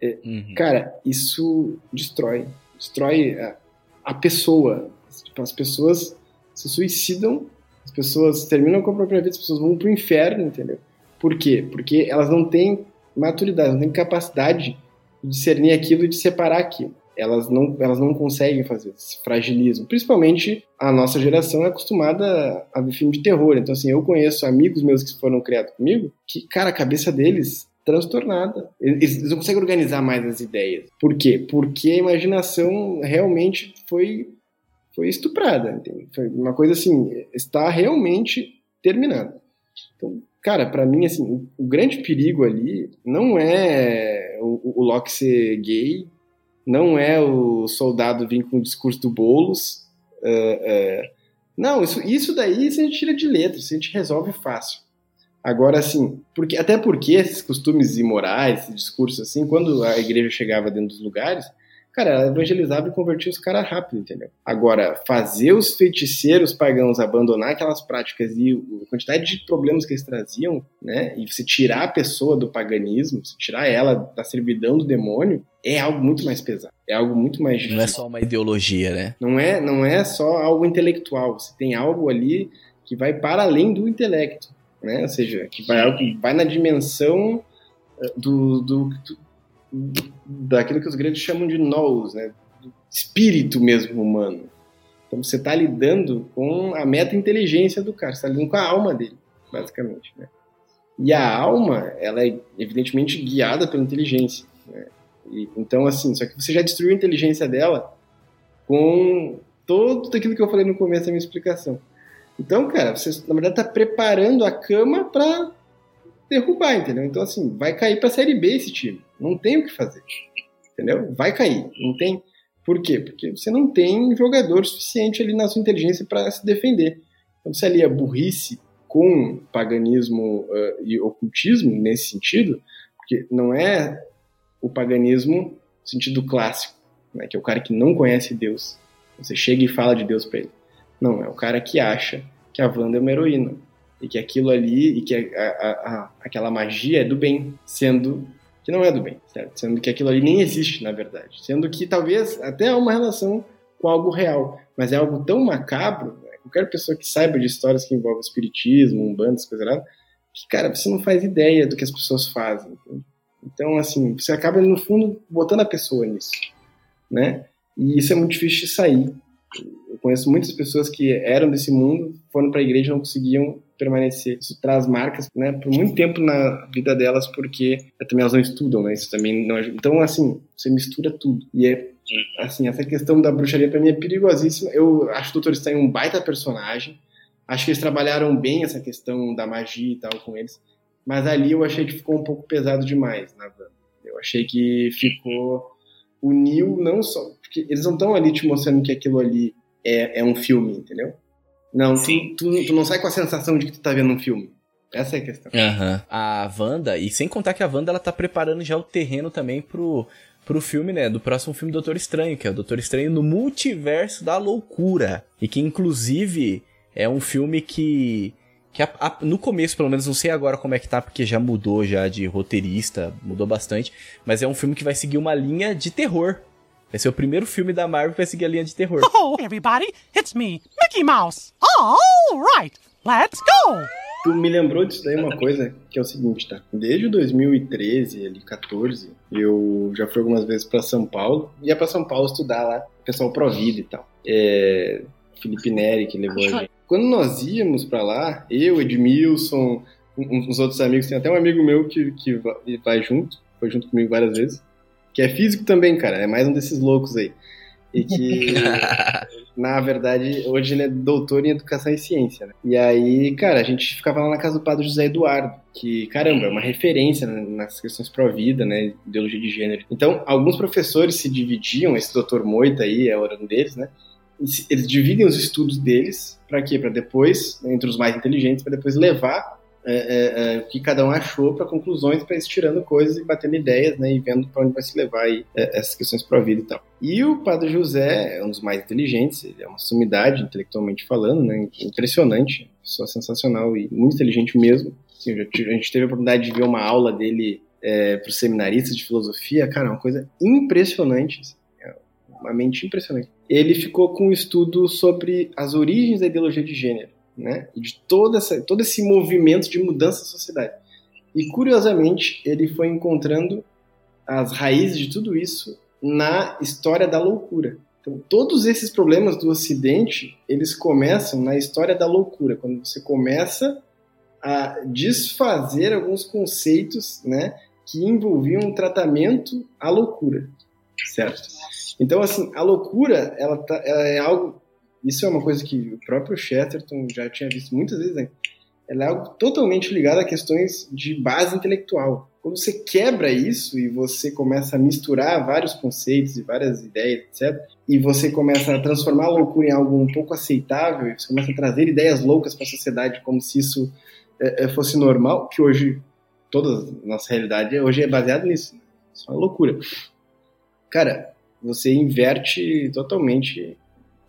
É, uhum. Cara, isso destrói, destrói a, a pessoa. Tipo, as pessoas se suicidam, as pessoas terminam com a própria vida, as pessoas vão pro inferno, entendeu? Por quê? Porque elas não têm maturidade, não têm capacidade de discernir aquilo e de separar aquilo. Elas não, elas não conseguem fazer esse fragilismo. Principalmente a nossa geração é acostumada a ver filme de terror. Então, assim, eu conheço amigos meus que foram criados comigo que, cara, a cabeça deles transtornada. Eles não conseguem organizar mais as ideias. Por quê? Porque a imaginação realmente foi foi estuprada. Entende? Foi uma coisa assim, está realmente terminada. Então, cara, para mim, assim, o grande perigo ali não é o, o Locke ser gay, não é o soldado vir com o discurso do Boulos. Uh, uh, não, isso, isso daí a gente tira de letra, isso a gente resolve fácil. Agora, assim, porque, até porque esses costumes imorais, esse discurso assim, quando a igreja chegava dentro dos lugares, Cara, ela evangelizava e convertia os caras rápido, entendeu? Agora, fazer os feiticeiros pagãos abandonar aquelas práticas e a quantidade de problemas que eles traziam, né? E você tirar a pessoa do paganismo, você tirar ela da servidão do demônio, é algo muito mais pesado. É algo muito mais difícil. Não é só uma ideologia, né? Não é, não é só algo intelectual. Você tem algo ali que vai para além do intelecto, né? Ou seja, que vai, vai na dimensão eh, do, do, daquilo que os gregos chamam de nous, né? Espírito mesmo humano. Então você está lidando com a meta-inteligência do cara, você está lidando com a alma dele, basicamente. Né? E a alma, ela é evidentemente guiada pela inteligência. Né? E, então, assim, só que você já destruiu a inteligência dela com todo aquilo que eu falei no começo da minha explicação. Então, cara, você na verdade está preparando a cama para derrubar, entendeu? Então, assim, vai cair para a Série B esse time. Não tem o que fazer. Entendeu? Vai cair. Não tem. Por quê? Porque você não tem jogador suficiente ali na sua inteligência para se defender. Então, se ali é burrice com paganismo uh, e ocultismo nesse sentido, porque não é o paganismo no sentido clássico, né, que é o cara que não conhece Deus. Você chega e fala de Deus para ele. Não, é o cara que acha que a Wanda é uma heroína e que aquilo ali e que a, a, a, aquela magia é do bem, sendo que não é do bem, certo? Sendo que aquilo ali nem existe, na verdade. Sendo que talvez até há uma relação com algo real, mas é algo tão macabro, né? qualquer pessoa que saiba de histórias que envolvem espiritismo, umbandas, coisa lá, que, cara, você não faz ideia do que as pessoas fazem. Entende? Então, assim, você acaba, no fundo, botando a pessoa nisso, né? E isso é muito difícil de sair. Eu conheço muitas pessoas que eram desse mundo, foram para a igreja e não conseguiam permanecer. Isso traz marcas, né, por muito tempo na vida delas, porque também elas não estudam, né? Isso também não ajuda. Então, assim, você mistura tudo. E é assim, essa questão da bruxaria para mim é perigosíssima. Eu acho que o Dr. Stein um baita personagem. Acho que eles trabalharam bem essa questão da magia e tal com eles. Mas ali eu achei que ficou um pouco pesado demais na. Eu achei que ficou o Neil não só porque eles não estão ali te mostrando que aquilo ali é, é um filme, entendeu? Não, Sim. Tu, tu, tu, não sai com a sensação de que tu tá vendo um filme. Essa é a questão. Uhum. A Wanda, e sem contar que a Wanda ela tá preparando já o terreno também pro, pro filme, né? Do próximo filme Doutor Estranho, que é o Doutor Estranho no Multiverso da Loucura. E que inclusive é um filme que. Que a, a, no começo, pelo menos, não sei agora como é que tá, porque já mudou já de roteirista, mudou bastante. Mas é um filme que vai seguir uma linha de terror. Vai ser o primeiro filme da Marvel que vai seguir a linha de terror. Oh, everybody, it's me, Mickey Mouse. All right, let's go! Tu me lembrou disso daí uma coisa, que é o seguinte, tá? Desde 2013, ali, 14, eu já fui algumas vezes para São Paulo. Ia para São Paulo estudar lá, pessoal Provida e tal. É, Felipe Neri que levou a gente. Quando nós íamos para lá, eu, Edmilson, uns outros amigos, tem até um amigo meu que, que va- vai junto, foi junto comigo várias vezes, que é físico também, cara, é mais um desses loucos aí. E que, *laughs* na verdade, hoje ele é doutor em educação e ciência, né? E aí, cara, a gente ficava lá na casa do padre José Eduardo, que, caramba, é uma referência né, nas questões pró-vida, né, ideologia de gênero. Então, alguns professores se dividiam, esse doutor Moita aí é um deles, né? Eles dividem os estudos deles para quê? Para depois, entre os mais inteligentes, para depois levar é, é, é, o que cada um achou para conclusões, para ir tirando coisas e batendo ideias, né, e vendo para onde vai se levar aí, é, essas questões pró vida e tal. E o Padre José é um dos mais inteligentes, ele é uma sumidade, intelectualmente falando, né, impressionante, pessoa sensacional e muito inteligente mesmo. Assim, tive- a gente teve a oportunidade de ver uma aula dele é, para os seminaristas de filosofia, cara, uma coisa impressionante, assim, é uma mente impressionante. Ele ficou com um estudo sobre as origens da ideologia de gênero né? De toda essa, todo esse movimento de mudança da sociedade. E curiosamente, ele foi encontrando as raízes de tudo isso na história da loucura. Então, todos esses problemas do Ocidente, eles começam na história da loucura, quando você começa a desfazer alguns conceitos, né, que envolviam um tratamento à loucura, certo? Então, assim, a loucura, ela, tá, ela é algo isso é uma coisa que o próprio Chesterton já tinha visto muitas vezes, né? Ela é algo totalmente ligado a questões de base intelectual. Quando você quebra isso e você começa a misturar vários conceitos e várias ideias, etc., e você começa a transformar a loucura em algo um pouco aceitável, e você começa a trazer ideias loucas para a sociedade como se isso é, é, fosse normal, que hoje toda a nossa realidade hoje é baseada nisso. Isso é uma loucura. Cara, você inverte totalmente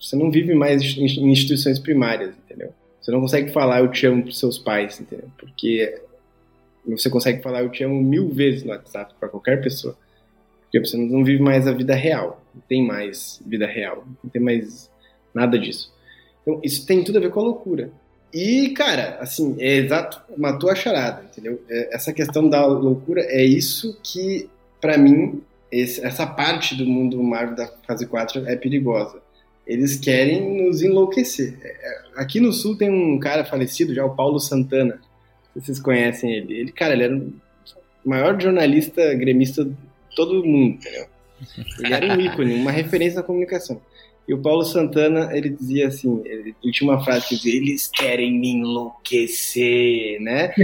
você não vive mais em instituições primárias, entendeu? Você não consegue falar eu te amo para seus pais, entendeu? Porque você consegue falar eu te amo mil vezes no WhatsApp para qualquer pessoa. Porque você não vive mais a vida real. Não tem mais vida real. Não tem mais nada disso. Então, isso tem tudo a ver com a loucura. E, cara, assim, é exato, matou a charada, entendeu? Essa questão da loucura é isso que, para mim, esse, essa parte do mundo Marvel da fase 4 é perigosa eles querem nos enlouquecer. Aqui no sul tem um cara falecido já, o Paulo Santana. Vocês conhecem ele. Ele, cara, ele era o maior jornalista gremista de todo mundo, entendeu? Ele era um ícone, uma referência na comunicação. E o Paulo Santana, ele dizia assim, ele, tinha uma frase que dizia, eles querem me enlouquecer, né? *laughs*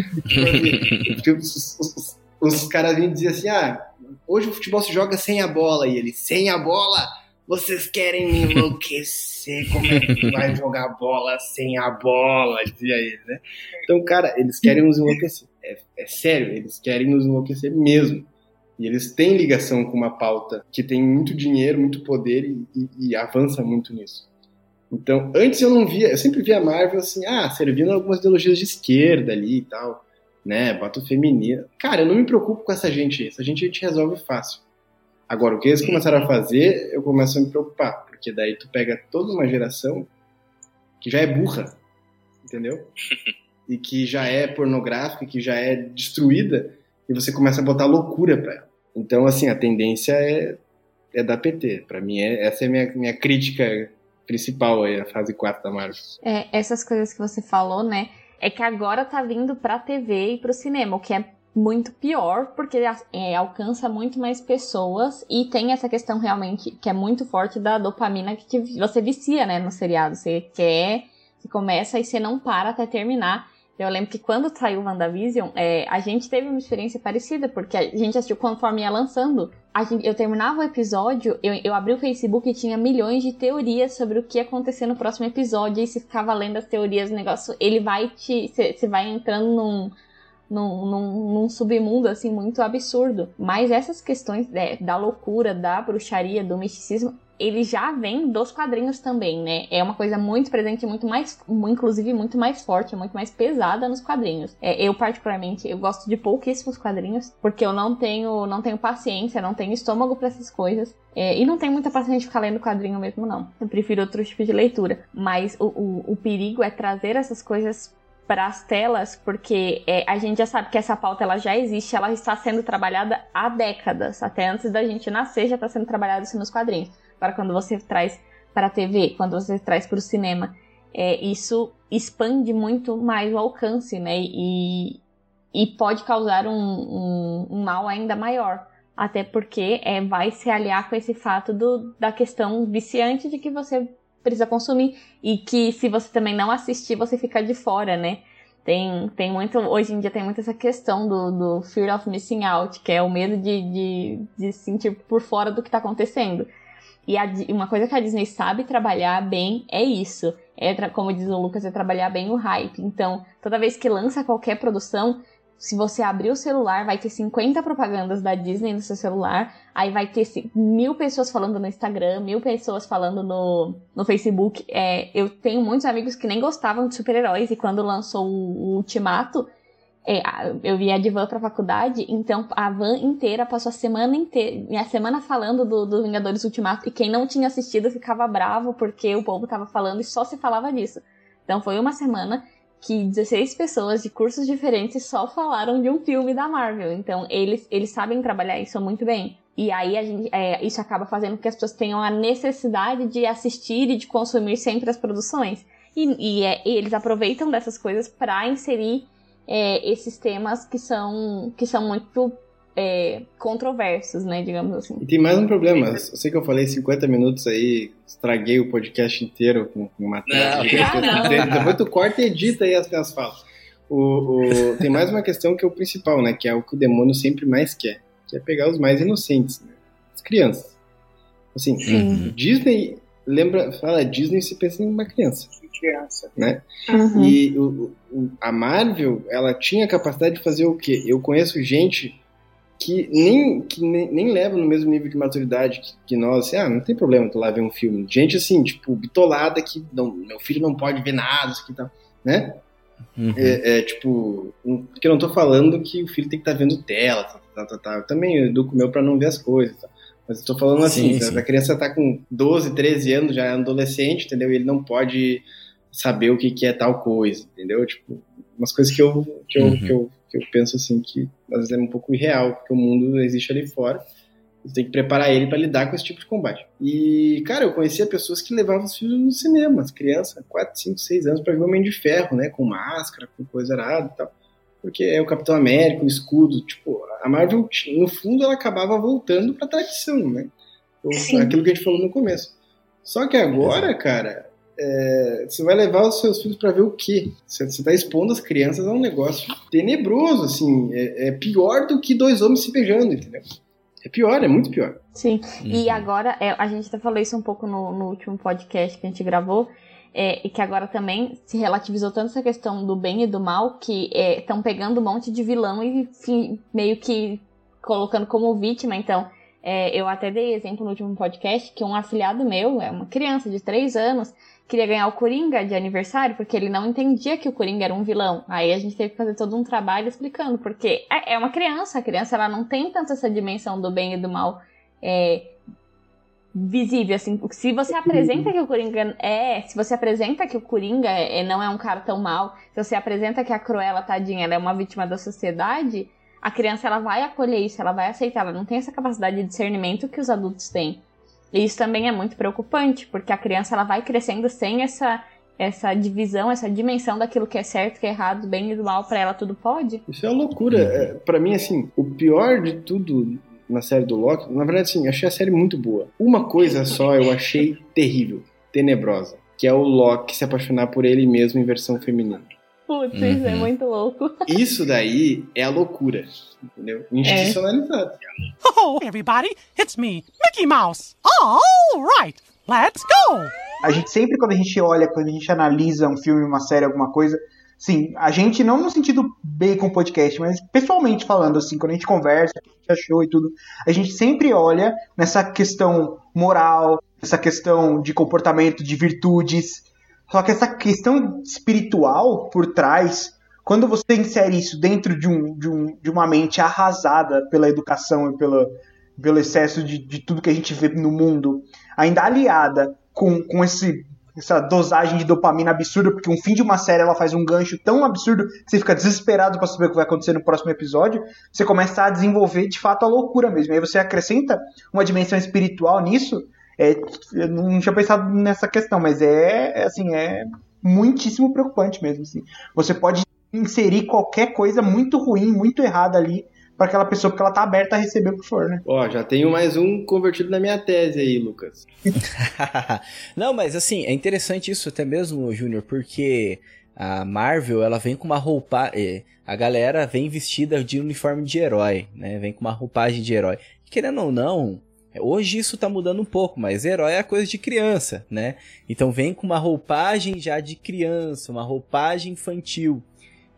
Então, os, os, os, caras vinham dizer assim, ah, hoje o futebol se joga sem a bola. E ele, sem a bola? Vocês querem me enlouquecer, como é que *laughs* vai jogar bola sem a bola, dizia ele, né? Então, cara, eles querem nos enlouquecer. É, é, sério, eles querem nos enlouquecer mesmo. E eles têm ligação com uma pauta que tem muito dinheiro, muito poder e, e, e avança muito nisso. Então, antes eu não via, eu sempre via a Marvel assim, ah, servindo algumas ideologias de esquerda ali e tal, né? Bota o feminino. Cara, eu não me preocupo com essa gente, essa gente a gente resolve fácil. Agora, o que eles começaram a fazer, eu começo a me preocupar, porque daí tu pega toda uma geração que já é burra, entendeu? *laughs* E que já é pornográfica, que já é destruída, e você começa a botar loucura pra ela. Então, assim, a tendência é, é da PT. Pra mim, é, essa é a minha, minha crítica principal aí, a fase 4 da Marvel. É, essas coisas que você falou, né? É que agora tá vindo pra TV e pro cinema, o que é muito pior, porque é, alcança muito mais pessoas e tem essa questão realmente que é muito forte da dopamina que, que você vicia, né, no seriado. Você quer, você começa e você não para até terminar. Eu lembro que quando saiu WandaVision, é, a gente teve uma experiência parecida, porque a gente assistiu conforme ia lançando. Gente, eu terminava o episódio, eu, eu abri o Facebook e tinha milhões de teorias sobre o que ia acontecer no próximo episódio, e se ficava lendo as teorias, o negócio, ele vai te. Você vai entrando num num, num, num, submundo assim muito absurdo. Mas essas questões de, da loucura, da bruxaria, do misticismo, ele já vem dos quadrinhos também, né? É uma coisa muito presente, muito mais, inclusive muito mais forte, muito mais pesada nos quadrinhos. É, eu particularmente, eu gosto de pouquíssimos quadrinhos, porque eu não tenho, não tenho paciência, não tenho estômago para essas coisas. É, e não tenho muita paciência de ficar lendo quadrinho mesmo, não. Eu prefiro outro tipo de leitura. Mas o, o, o perigo é trazer essas coisas para as telas, porque é, a gente já sabe que essa pauta ela já existe, ela está sendo trabalhada há décadas, até antes da gente nascer já está sendo trabalhado isso nos quadrinhos. Para quando você traz para a TV, quando você traz para o cinema, é, isso expande muito mais o alcance, né? E, e pode causar um, um, um mal ainda maior. Até porque é, vai se aliar com esse fato do, da questão viciante de que você precisa consumir e que se você também não assistir, você fica de fora, né? Tem, tem muito, hoje em dia tem muito essa questão do, do fear of missing out, que é o medo de, de, de sentir por fora do que está acontecendo. E a, uma coisa que a Disney sabe trabalhar bem é isso. É, como diz o Lucas, é trabalhar bem o hype. Então, toda vez que lança qualquer produção, se você abrir o celular, vai ter 50 propagandas da Disney no seu celular. Aí vai ter mil pessoas falando no Instagram, mil pessoas falando no, no Facebook. É, eu tenho muitos amigos que nem gostavam de super-heróis e quando lançou o, o Ultimato, é, eu vi a de van pra faculdade, então a van inteira passou a semana inteira, a semana falando do, do Vingadores Ultimato e quem não tinha assistido ficava bravo porque o povo tava falando e só se falava disso. Então foi uma semana que 16 pessoas de cursos diferentes só falaram de um filme da Marvel. Então, eles, eles sabem trabalhar isso muito bem. E aí a gente, é, isso acaba fazendo com que as pessoas tenham a necessidade de assistir e de consumir sempre as produções. E, e, é, e eles aproveitam dessas coisas para inserir é, esses temas que são, que são muito é, controversos, né, digamos assim. E tem mais um problema. Eu sei que eu falei 50 minutos aí, estraguei o podcast inteiro com, com uma Não, Depois tu corta e edita aí as minhas falas. O, o, tem mais uma questão que é o principal, né? Que é o que o demônio sempre mais quer. Que é pegar os mais inocentes, né? As crianças. Assim, Sim. Disney... Lembra, fala Disney, você pensa em uma criança. Criança. Né? Uhum. E o, o, a Marvel, ela tinha a capacidade de fazer o quê? Eu conheço gente que nem, que nem, nem leva no mesmo nível de maturidade que, que nós, assim, ah, não tem problema tu lá ver um filme. Gente assim, tipo, bitolada que não, meu filho não pode ver nada, isso aqui e tal, né? Uhum. É, é, tipo, porque eu não tô falando que o filho tem que estar tá vendo tela, tá, tá, tá, tá. Eu também educo o meu pra não ver as coisas, tá? Mas eu tô falando assim, Sim, sim. a criança tá com 12, 13 anos, já é adolescente, entendeu? E ele não pode saber o que, que é tal coisa, entendeu? Tipo, umas coisas que eu, que eu, Uhum. que eu, que eu penso assim que às vezes é um pouco irreal, porque o mundo existe ali fora. Você tem que preparar ele para lidar com esse tipo de combate. E, cara, eu conhecia pessoas que levavam os filhos no cinema, as crianças, 4, 5, 6 anos, para ver o Homem de Ferro, né? Com máscara, com coisa arada e tal. Porque é o Capitão América, o escudo. Tipo, a Marvel, no fundo, ela acabava voltando pra tradição, né? Ou. Aquilo que a gente falou no começo. Só que agora, cara, é, você vai levar os seus filhos pra ver o quê? Você, você tá expondo as crianças a um negócio tenebroso, assim. É, é pior do que dois homens se beijando, entendeu? É pior, é muito pior. Sim. E Uhum. agora, é, a gente até falou isso um pouco no, no último podcast que a gente gravou, é, e que agora também se relativizou tanto essa questão do bem e do mal, que estão pegando um monte de vilão e fi- meio que colocando como vítima. Então, é, eu até dei exemplo no último podcast que um afilhado meu, é uma criança de 3 anos, queria ganhar o Coringa de aniversário, porque ele não entendia que o Coringa era um vilão. Aí a gente teve que fazer todo um trabalho explicando, porque é, é uma criança, a criança ela não tem tanto essa dimensão do bem e do mal é, visível, assim. Se você apresenta que o Coringa é. Se você apresenta que o Coringa é, não é um cara tão mal, se você apresenta que a Cruella, tadinha, ela é uma vítima da sociedade, a criança ela vai acolher isso, ela vai aceitar, ela não tem essa capacidade de discernimento que os adultos têm. E isso também é muito preocupante, porque a criança ela vai crescendo sem essa essa divisão, essa dimensão daquilo que é certo, que é errado, do bem e do mal, pra ela tudo pode. Isso é uma loucura. É, pra mim, assim, o pior de tudo na série do Loki, na verdade, eu achei a série muito boa. Uma coisa só eu achei terrível, tenebrosa, que é o Loki se apaixonar por ele mesmo em versão feminina. Putz, isso é Uhum. muito louco. Isso daí é a loucura, entendeu? Institucionalizado. Oh, everybody, it's me, Mickey Mouse. All right, let's go. A gente sempre, quando a gente olha, quando a gente analisa um filme, uma série, alguma coisa, sim, a gente, não no sentido bacon podcast, mas pessoalmente falando, assim, quando a gente conversa, o que a gente achou e tudo, a gente sempre olha nessa questão moral, essa questão de comportamento, de virtudes. Só que essa questão espiritual por trás, quando você insere isso dentro de, um, de, um, de uma mente arrasada pela educação e pela, pelo excesso de, de tudo que a gente vê no mundo, ainda aliada com, com esse, essa dosagem de dopamina absurda, porque um fim de uma série ela faz um gancho tão absurdo que você fica desesperado pra saber o que vai acontecer no próximo episódio, você começa a desenvolver de fato a loucura mesmo. Aí você acrescenta uma dimensão espiritual nisso. É, eu não tinha pensado nessa questão, mas é, é, assim, é muitíssimo preocupante mesmo. Assim. Você pode inserir qualquer coisa muito ruim, muito errada ali para aquela pessoa, porque ela tá aberta a receber o que for, né? Ó, já tenho mais um convertido na minha tese aí, Lucas. *laughs* Não, mas assim, é interessante isso até mesmo, Júnior, porque a Marvel, ela vem com uma roupa, é, a galera vem vestida de uniforme de herói, né? Vem com uma roupagem de herói. Querendo ou não, Hoje isso tá mudando um pouco, mas herói é coisa de criança, né? Então vem com uma roupagem já de criança, uma roupagem infantil.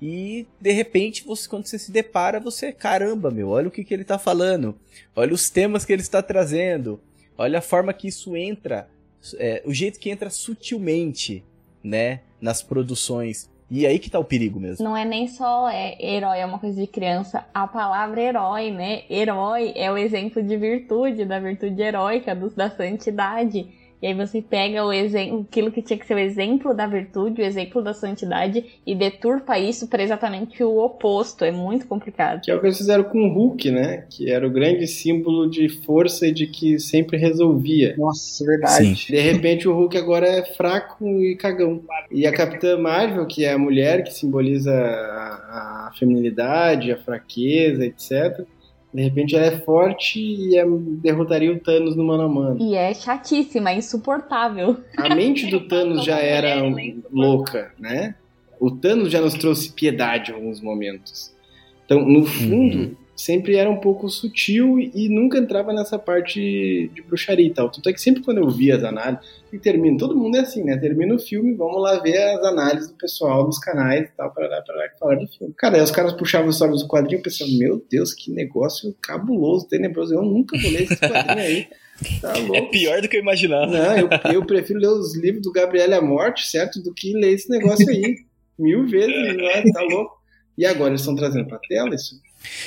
E de repente, você, quando você se depara, você, caramba, meu, olha o que, que ele tá falando, olha os temas que ele está trazendo, olha a forma que isso entra, é, o jeito que entra sutilmente, né, nas produções. E aí que tá o perigo mesmo. Não é nem só é, herói, é uma coisa de criança. A palavra herói, né? Herói é o exemplo de virtude, da virtude heróica, do, da santidade. E aí você pega o exemplo, aquilo que tinha que ser o exemplo da virtude, o exemplo da santidade, e deturpa isso para exatamente o oposto. É muito complicado. Que é o que eles fizeram com o Hulk, né? Que era o grande símbolo de força e de que sempre resolvia. Nossa, verdade. Sim. De repente o Hulk agora é fraco e cagão. E a Capitã Marvel, que é a mulher que simboliza a, a feminilidade, a fraqueza, etc de repente ela é forte e é, derrotaria o Thanos no mano a mano. E é chatíssima, é insuportável. A mente do Thanos já era louca, né? O Thanos já nos trouxe piedade em alguns momentos. Então, no fundo, uhum sempre era um pouco sutil e, nunca entrava nessa parte de bruxaria e tal. Tanto é que sempre quando eu via as análises, e termino, todo mundo é assim, né? Termina o filme, vamos lá ver as análises do pessoal dos canais e tal, para para falar do filme. Cara, aí os caras puxavam os olhos do quadrinho pensando, meu Deus, que negócio cabuloso, tenebroso. Eu nunca vou ler esse quadrinho aí. Tá *laughs* louco. É pior do que eu imaginava. Não, eu, eu prefiro ler os livros do Gabriel a Morte, certo? Do que ler esse negócio aí. Mil vezes, né? Tá louco. E agora eles estão trazendo pra tela isso?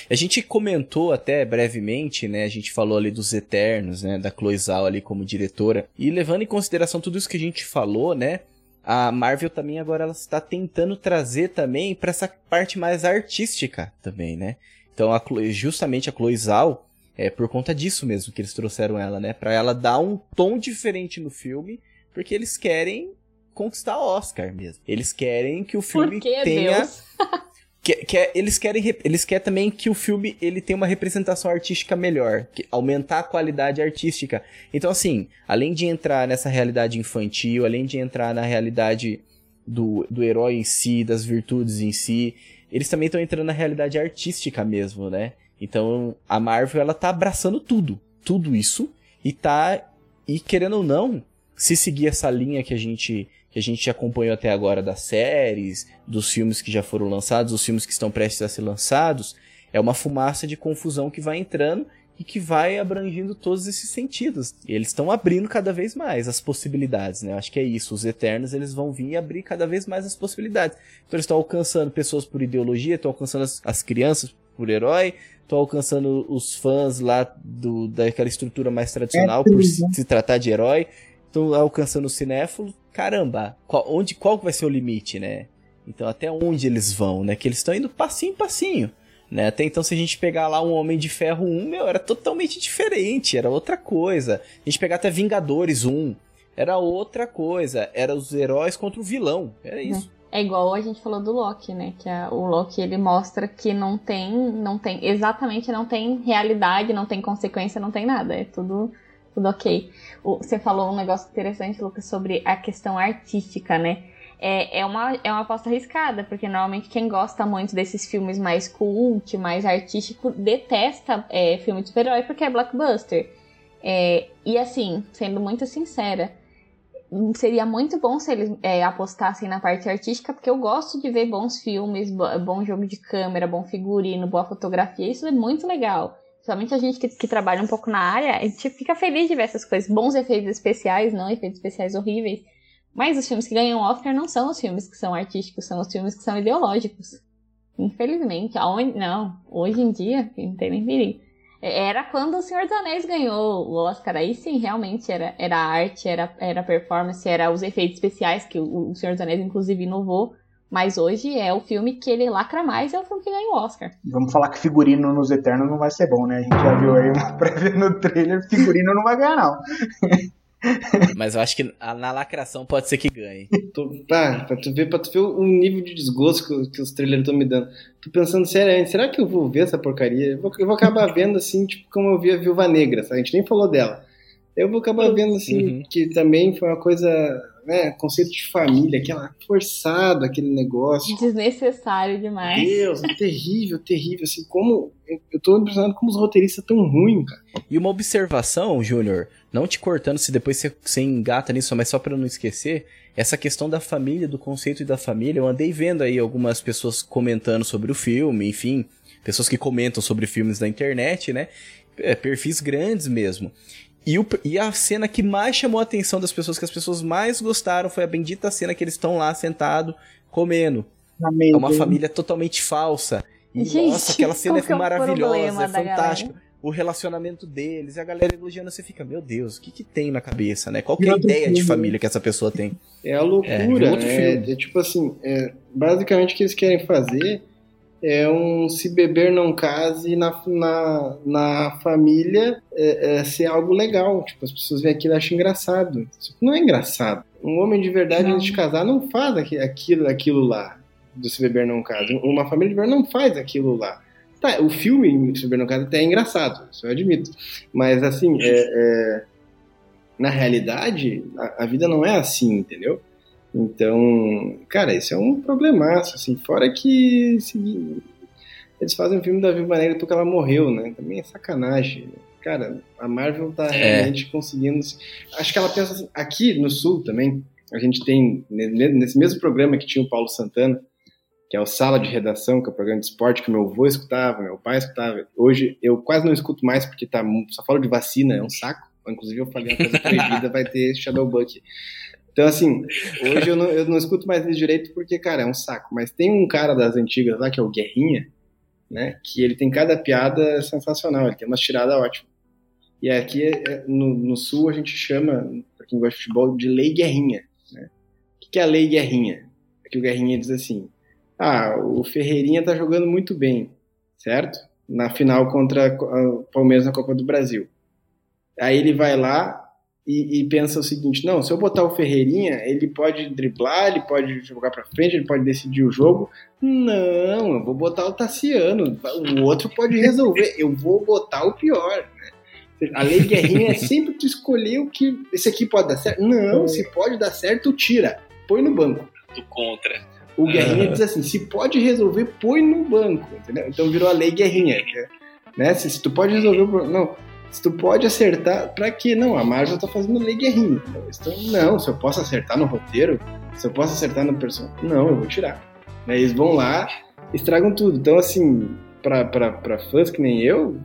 A gente comentou até brevemente, né? A gente falou ali dos Eternos, né? Da Chloe Zhao ali como diretora. E levando em consideração tudo isso que a gente falou, né? A Marvel também agora ela está tentando trazer também para essa parte mais artística também, né? Então a Chloe, justamente a Chloe Zhao é por conta disso mesmo que eles trouxeram ela, né? Para ela dar um tom diferente no filme, porque eles querem conquistar Oscar mesmo. Eles querem que o filme que, tenha Deus? *laughs* Que, que é, eles querem eles querem também que o filme ele tenha uma representação artística melhor, que, aumentar a qualidade artística. Então assim, além de entrar nessa realidade infantil, além de entrar na realidade do, do herói em si, das virtudes em si, eles também estão entrando na realidade artística mesmo, né? Então a Marvel ela tá abraçando tudo, tudo isso e tá e querendo ou não, se seguir essa linha que a gente que a gente acompanhou até agora das séries, dos filmes que já foram lançados, os filmes que estão prestes a ser lançados, é uma fumaça de confusão que vai entrando e que vai abrangindo todos esses sentidos. E eles estão abrindo cada vez mais as possibilidades, né? Eu acho que é isso. Os Eternos, eles vão vir e abrir cada vez mais as possibilidades. Então eles estão alcançando pessoas por ideologia, estão alcançando as, as crianças por herói, estão alcançando os fãs lá do, daquela estrutura mais tradicional é, por se, se tratar de herói estão alcançando o cinéfilo, caramba, qual, onde, qual vai ser o limite, né? Então até onde eles vão, né? Que eles estão indo passinho passinho. Né? Até então, se a gente pegar lá um Homem de Ferro 1, meu, era totalmente diferente, era outra coisa. A gente pegar até Vingadores 1, era outra coisa. Era os heróis contra o vilão, era isso. É igual a gente falou do Loki, né? Que a, o Loki ele mostra que não tem, não tem, exatamente não tem realidade, não tem consequência, não tem nada. É tudo tudo ok. Você falou um negócio interessante, Lucas, sobre a questão artística, né? É, é, uma, é uma aposta arriscada, porque normalmente quem gosta muito desses filmes mais cult, mais artístico, detesta é, filme de super-herói porque é blockbuster. É, e assim, sendo muito sincera, seria muito bom se eles é, apostassem na parte artística, porque eu gosto de ver bons filmes, bom jogo de câmera, bom figurino, boa fotografia, isso é muito legal. Principalmente a gente que, que, trabalha um pouco na área, a gente fica feliz de ver essas coisas. Bons efeitos especiais, não efeitos especiais horríveis. Mas os filmes que ganham Oscar não são os filmes que são artísticos, são os filmes que são ideológicos. Infelizmente. Aonde, não, hoje em dia, não tem nem perigo. É, era quando o Senhor dos Anéis ganhou o Oscar. Aí sim, realmente era, era arte, era, era performance, era os efeitos especiais que o, o Senhor dos Anéis, inclusive, inovou. Mas hoje é o filme que ele lacra mais, é o filme que ganha o Oscar. Vamos falar que figurino nos Eternos não vai ser bom, né? A gente já viu aí uma *laughs* prévia no trailer, figurino não vai ganhar, não. *laughs* Mas eu acho que na lacração pode ser que ganhe. Tô, pá, pra tu ver, pra tu ver o nível de desgosto que, que os trailers estão me dando. Tô pensando seriamente, será que eu vou ver essa porcaria? Eu vou, eu vou acabar vendo assim, tipo, como eu vi a Viúva Negra, sabe? A gente nem falou dela. Eu vou acabar vendo assim, Uhum. que também foi uma coisa, né, conceito de família, aquela forçado, aquele negócio. Desnecessário demais. Deus, é terrível, terrível, assim, como, eu tô impressionado como os roteiristas tão ruins, cara. E uma observação, Júnior, não te cortando se depois você, você engata nisso, mas só pra não esquecer, essa questão da família, do conceito da família, eu andei vendo aí algumas pessoas comentando sobre o filme, enfim, pessoas que comentam sobre filmes na internet, né? É, perfis grandes mesmo. E, o- e a cena que mais chamou a atenção das pessoas, que as pessoas mais gostaram, foi a bendita cena que eles estão lá sentados comendo. Na É mesa. uma família totalmente falsa. E, Gente, nossa, aquela cena é é maravilhosa, é fantástica. O relacionamento deles, e a galera elogiando, você fica, meu Deus, o que que tem na cabeça, né? Qual que é a ideia de filme. família que essa pessoa tem? É a loucura, É, outro é, filme. é tipo assim, é, basicamente o que eles querem fazer é um se beber não case na, na, na família é, é ser algo legal. Tipo, as pessoas veem aquilo e acham engraçado. Isso não é engraçado. Um homem de verdade, Não. antes de casar, não faz aqui- aquilo, aquilo lá, do se beber não case. Uma família de verdade não faz aquilo lá. Tá, o filme Se Beber Não Case até é engraçado, isso eu admito. Mas assim, é, é, na realidade, a, a vida não é assim, entendeu? Então, cara, isso é um problemaço, assim, fora que eles fazem um filme da Viúva Negra porque ela morreu, né? Também é sacanagem. Cara, a Marvel tá É. realmente conseguindo. Acho que ela pensa assim, aqui no Sul também, a gente tem, ne- ne- nesse mesmo programa que tinha o Paulo Santana, que é o Sala de Redação, que é o programa de esporte que meu avô escutava, meu pai escutava. Hoje eu quase não escuto mais porque tá, só falo de vacina, é um saco. Inclusive eu falei uma coisa *laughs* proibida, vai ter Shadowbuck. Então, assim, hoje eu não, eu não escuto mais isso direito porque, cara, é um saco. Mas tem um cara das antigas lá, que é o Guerrinha, né? Que ele tem cada piada sensacional, ele tem umas tiradas ótimas. E aqui é- no, no sul a gente chama, pra quem gosta de futebol, de Lei Guerrinha. Né? O que é a Lei Guerrinha? É que o Guerrinha diz assim: ah, o Ferreirinha tá jogando muito bem, certo? Na final contra o Palmeiras na Copa do Brasil. Aí ele vai lá e, e pensa o seguinte: não, se eu botar o Ferreirinha, ele pode driblar, ele pode jogar pra frente, ele pode decidir o jogo. Não, eu vou botar o Tassiano, o outro pode resolver, eu vou botar o pior. Né? A lei guerrinha é sempre tu escolher o que. Esse aqui pode dar certo? Não, se pode dar certo, tira, põe no banco. Do contra. O Guerrinha diz assim: se pode resolver, põe no banco. Entendeu? Então virou a lei Guerrinha. que é, Né? Se, se tu pode resolver o problema. Não. Se tu pode acertar, pra quê? Não, a Marvel tá fazendo lei Guerrinha. Então, não, se eu posso acertar no roteiro, se eu posso acertar no personagem, não, eu vou tirar. Aí eles vão lá, estragam tudo. Então, assim, pra, pra, pra fãs que nem eu,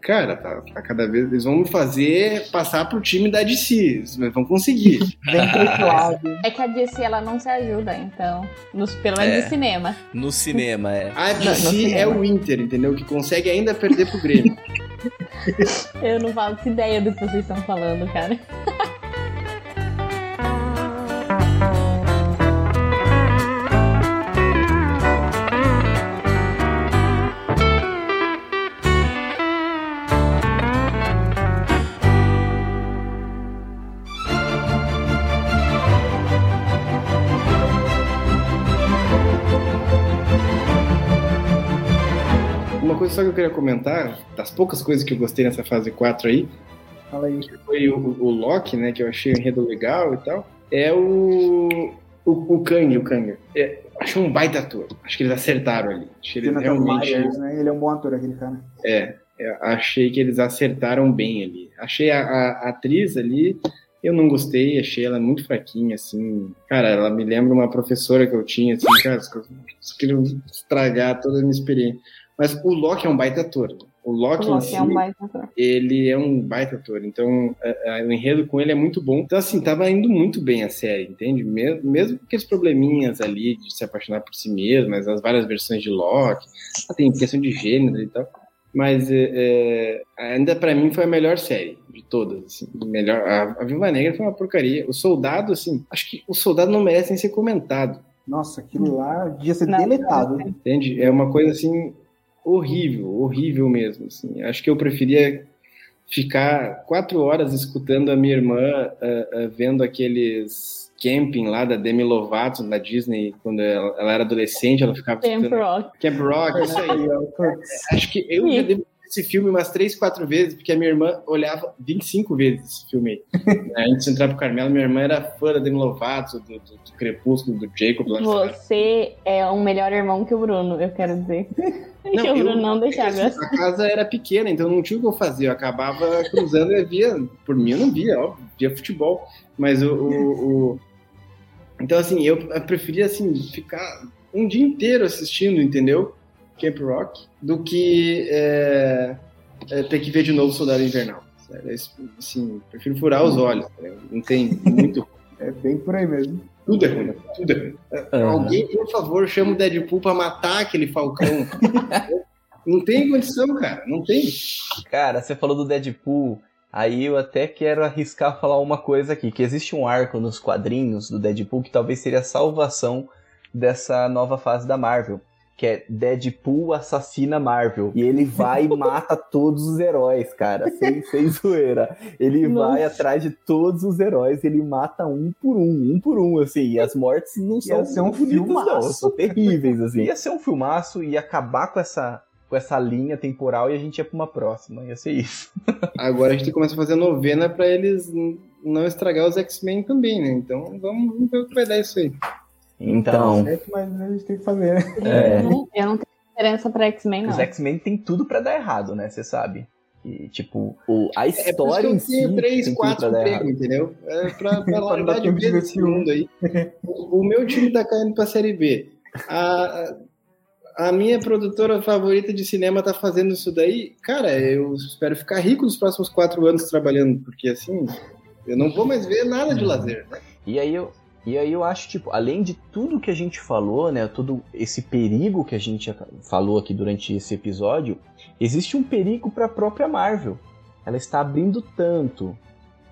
cara, tá, tá cada vez. Eles vão me fazer passar pro time da DC. Eles vão conseguir. *laughs* Vem lado. É que a DC ela não se ajuda, então. Nos, pelo menos É. no cinema. No cinema, é. A DC é o Inter, entendeu? Que consegue ainda perder pro Grêmio. *laughs* Eu não faço ideia do que vocês estão falando, cara. Uma coisa só que eu queria comentar, das poucas coisas que eu gostei nessa fase 4 aí, Fala aí. foi o, o Loki, né, que eu achei um enredo legal e tal, é o o, o Kang, o Kang. É, achei um baita ator. Acho que eles acertaram ali. Acho que eles Jonathan realmente... Myers, né? Ele é um bom ator, aquele cara. É, é, achei que eles acertaram bem ali. Achei a, a- a atriz ali, eu não gostei, achei ela muito fraquinha, assim. Cara, ela me lembra uma professora que eu tinha, assim, cara, caras queriam estragar toda a minha experiência. Mas o Loki é um baita ator. O Loki, O em Loki si, é um baita ator. ele é um baita ator. Então, é, é, o enredo com ele é muito bom. Então, assim, tava indo muito bem a série, entende? Mesmo, mesmo com aqueles probleminhas ali de se apaixonar por si mesmo, mas as várias versões de Loki, ah, tem questão de gênero e tal. Mas é, é, ainda pra mim foi a melhor série de todas. Assim, melhor, a, a Viúva Negra foi uma porcaria. O Soldado, assim, acho que o Soldado não merece nem ser comentado. Nossa, aquilo lá devia ser Não, deletado. Entende? É uma coisa assim horrível, horrível mesmo. Assim. Acho que eu preferia ficar quatro horas escutando a minha irmã uh, uh, vendo aqueles camping lá da Demi Lovato na Disney quando ela, ela era adolescente, ela ficava Camp escutando Rock. Camp Rock, isso aí. Acho que eu já devo esse filme umas três, quatro vezes, porque a minha irmã olhava 25 vezes esse filme aí. *laughs* É, Antes de entrar pro Carmelo, minha irmã era fã da Demi Lovato, do, do, do Crepúsculo, do Jacob. Você é um melhor irmão que o Bruno, eu quero dizer. *laughs* *laughs* que o eu- Bruno não deixava. A casa era pequena, então não tinha o que eu fazer. Eu acabava cruzando e via. Por mim, eu não via, óbvio, via futebol. Mas o. o- o- Então, assim, eu preferia assim, ficar um dia inteiro assistindo, entendeu? Camp Rock, do que é, é, ter que ver de novo Soldado Invernal. Sério, isso, Assim, prefiro furar os olhos. né? Não tem muito. *laughs* É bem por aí mesmo. Tudo é ruim, tudo é ruim. Aham. Alguém, por favor, chama o Deadpool pra matar aquele falcão. *laughs* não tem condição, cara. Não tem. Cara, você falou do Deadpool. Aí eu até quero arriscar falar uma coisa aqui, que existe um arco nos quadrinhos do Deadpool que talvez seria a salvação dessa nova fase da Marvel, que é Deadpool assassina Marvel. E ele vai e mata *laughs* todos os heróis, cara, sem, sem zoeira. Ele Nossa. vai atrás de todos os heróis, ele mata um por um, um por um, assim, e as mortes não são ser um bonitas, não, filmaço. são terríveis, assim. Ia ser um filmaço e acabar com essa, com essa linha temporal e a gente ia pra uma próxima, ia ser isso. *laughs* Agora a gente começa a fazer novena pra eles não estragar os X-Men também, né? Então vamos, vamos ver o que vai dar isso aí. Então, Certo, mas a gente tem que fazer, né? *laughs* É. Eu não- tenho diferença pra X-Men, os não. X-Men tem tudo pra dar errado, né? Você sabe. E, tipo, o, a É história eu em si tenho três, quatro empregos, entendeu? É pra, *laughs* largar dar de vez ver esse filme. mundo aí. O, o meu time tá caindo pra Série B. A, a minha produtora favorita de cinema tá fazendo isso daí. Cara, eu espero ficar rico nos próximos quatro anos trabalhando, porque assim, eu não vou mais ver nada de lazer. né? E aí eu, e aí eu acho, tipo, além de tudo que a gente falou, né? Todo esse perigo que a gente falou aqui durante esse episódio, existe um perigo para a própria Marvel. Ela está abrindo tanto,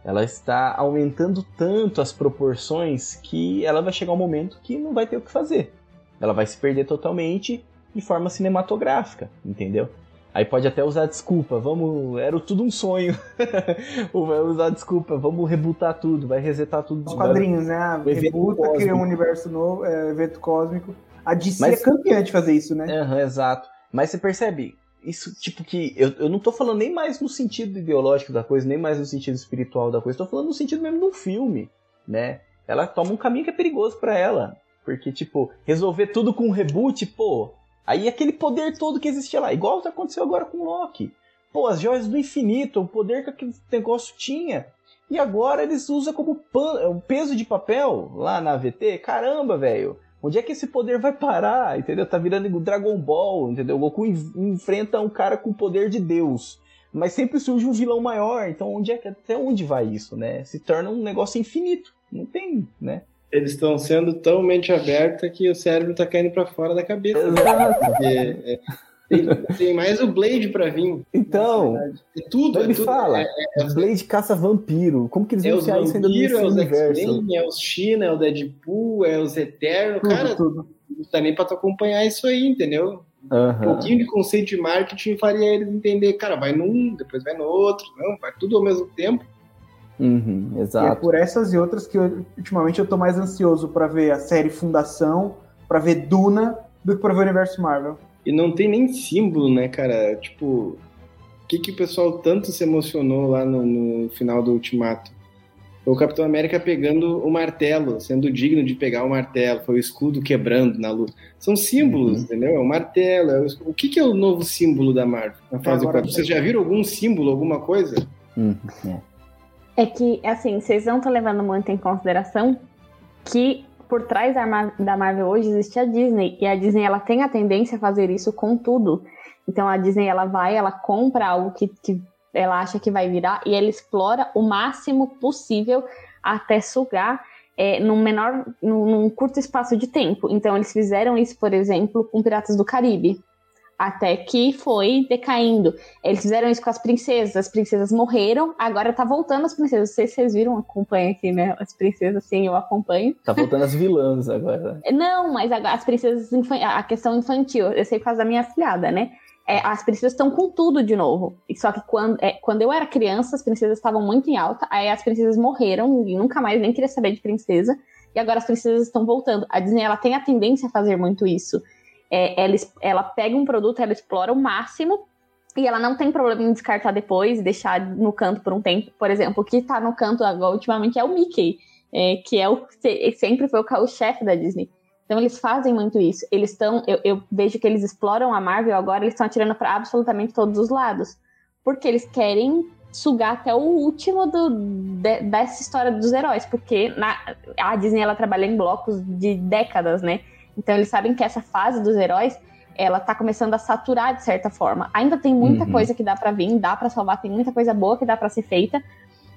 ela está aumentando tanto as proporções que ela vai chegar um momento que não vai ter o que fazer. Ela vai se perder totalmente de forma cinematográfica, entendeu? Aí pode até usar desculpa, vamos, era tudo um sonho. *laughs* Ou vai usar desculpa, vamos rebutar tudo, vai resetar tudo. Os quadrinhos, né? O Rebuta, cria um universo novo, é, evento cósmico. A DC Mas- é campeã de fazer isso, né? Aham, exato. Mas você percebe, isso, tipo, que eu, eu não tô falando nem mais no sentido ideológico da coisa, nem mais no sentido espiritual da coisa, tô falando no sentido mesmo do filme, né? Ela toma um caminho que é perigoso pra ela. Porque, tipo, resolver tudo com um reboot, pô, aí aquele poder todo que existia lá, igual aconteceu agora com Loki. Pô, as joias do infinito, o poder que aquele negócio tinha. E agora eles usam como pan, um peso de papel lá na AVT. Caramba, velho. Onde é que esse poder vai parar? Entendeu? Tá virando Dragon Ball, entendeu? O Goku en- enfrenta um cara com o poder de Deus. Mas sempre surge um vilão maior. Então, onde é que até onde vai isso, né? Se torna um negócio infinito. Não tem, né? Eles estão sendo tão mente aberta que o cérebro tá caindo pra fora da cabeça. Porque, é, tem, tem mais o Blade pra vir. Então, É tudo, ele é tudo. fala, É, Blade caça vampiro. Como que eles é vão enfiar isso ainda nesse vampiros, é os? X-Men, é os China, é o Deadpool, é os Eterno. Tudo, Cara, tudo. não tá nem pra tu acompanhar isso aí, entendeu? Um pouquinho de conceito de marketing faria eles entender, cara, vai num, depois vai no outro, não, vai tudo ao mesmo tempo. Uhum, E é exato. por essas e outras que eu- ultimamente eu tô mais ansioso pra ver a série Fundação, pra ver Duna, do que pra ver o universo Marvel. E não tem nem símbolo, né, cara? Tipo, o que, que o pessoal tanto se emocionou lá no, no final do Ultimato? Foi o Capitão América pegando o martelo, sendo digno de pegar o martelo, foi o escudo quebrando na luta. São símbolos, Uhum. entendeu? É o martelo. é o escudo. O que, que é o novo símbolo da Marvel na fase Agora 4? Vocês já viram algum símbolo, alguma coisa? Uhum, é. É que, assim, vocês não estão levando muito em consideração que por trás da, Mar- da Marvel hoje existe a Disney. E a Disney, ela tem a tendência a fazer isso com tudo. Então a Disney, ela vai, ela compra algo que, que ela acha que vai virar e ela explora o máximo possível até sugar é, num menor, num, num curto espaço de tempo. Então eles fizeram isso, por exemplo, com Piratas do Caribe. Até que foi decaindo. Eles fizeram isso com as princesas, as princesas morreram, agora tá voltando as princesas. Não sei se vocês viram, acompanha aqui, né? As princesas, sim, eu acompanho. Tá voltando as vilãs agora. *laughs* Não, mas agora as princesas, a questão infantil, eu sei por causa da minha filhada, né? é, as princesas estão com tudo de novo. Só que quando, é, quando eu era criança, as princesas estavam muito em alta, aí as princesas morreram e nunca mais nem queria saber de princesa. E agora as princesas estão voltando. A Disney ela tem a tendência a fazer muito isso. É, ela, ela pega um produto, ela explora o máximo e ela não tem problema em descartar depois deixar no canto por um tempo. Por exemplo, o que tá no canto agora, ultimamente é o Mickey, é, que é o sempre foi o chefe da Disney. Então eles fazem muito isso. Eles estão, eu, eu, vejo que eles exploram a Marvel agora, eles estão atirando para absolutamente todos os lados, porque eles querem sugar até o último do, de, dessa história dos heróis, porque na, a Disney ela trabalha em blocos de décadas, né? Então eles sabem que essa fase dos heróis ela tá começando a saturar de certa forma. Ainda tem muita uhum. coisa que dá para vir, dá para salvar, tem muita coisa boa que dá para ser feita,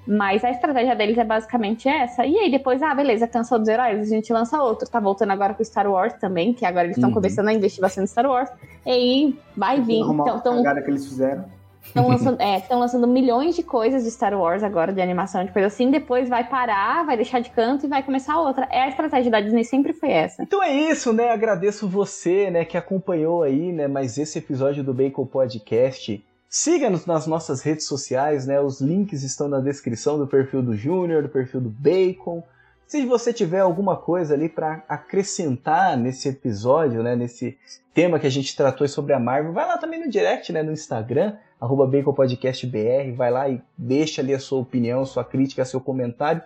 mas a estratégia deles é basicamente essa. E aí depois, ah, beleza, cansou dos heróis, a gente lança outro. Tá voltando agora com Star Wars também, que agora eles estão uhum. começando a investir bastante em Star Wars. E aí vai vir. Então, então, que eles fizeram. Estão lançando, é, lançando milhões de coisas de Star Wars agora, de animação, de coisa assim. Depois vai parar, vai deixar de canto e vai começar outra. É a estratégia da Disney sempre foi essa. Então é isso, né? Agradeço você, né, que acompanhou aí, né, mais esse episódio do Bacon Podcast. Siga-nos nas nossas redes sociais, né? Os links estão na descrição do perfil do Júnior, do perfil do Bacon. Se você tiver alguma coisa ali para acrescentar nesse episódio, né, nesse tema que a gente tratou sobre a Marvel, vai lá também no direct, né, no Instagram, arroba BaconPodcastBR, vai lá e deixa ali a sua opinião, sua crítica, seu comentário.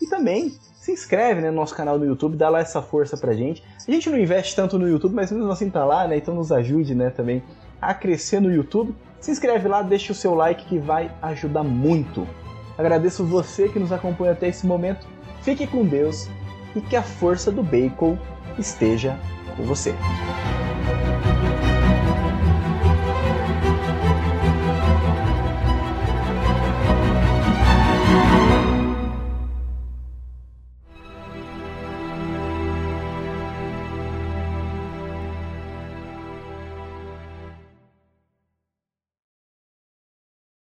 E também se inscreve né, no nosso canal no YouTube, dá lá essa força pra gente. A gente não investe tanto no YouTube, mas mesmo assim tá lá, né? Então nos ajude né, também a crescer no YouTube. Se inscreve lá, deixa o seu like que vai ajudar muito. Agradeço você que nos acompanha até esse momento. Fique com Deus e que a força do bacon esteja com você.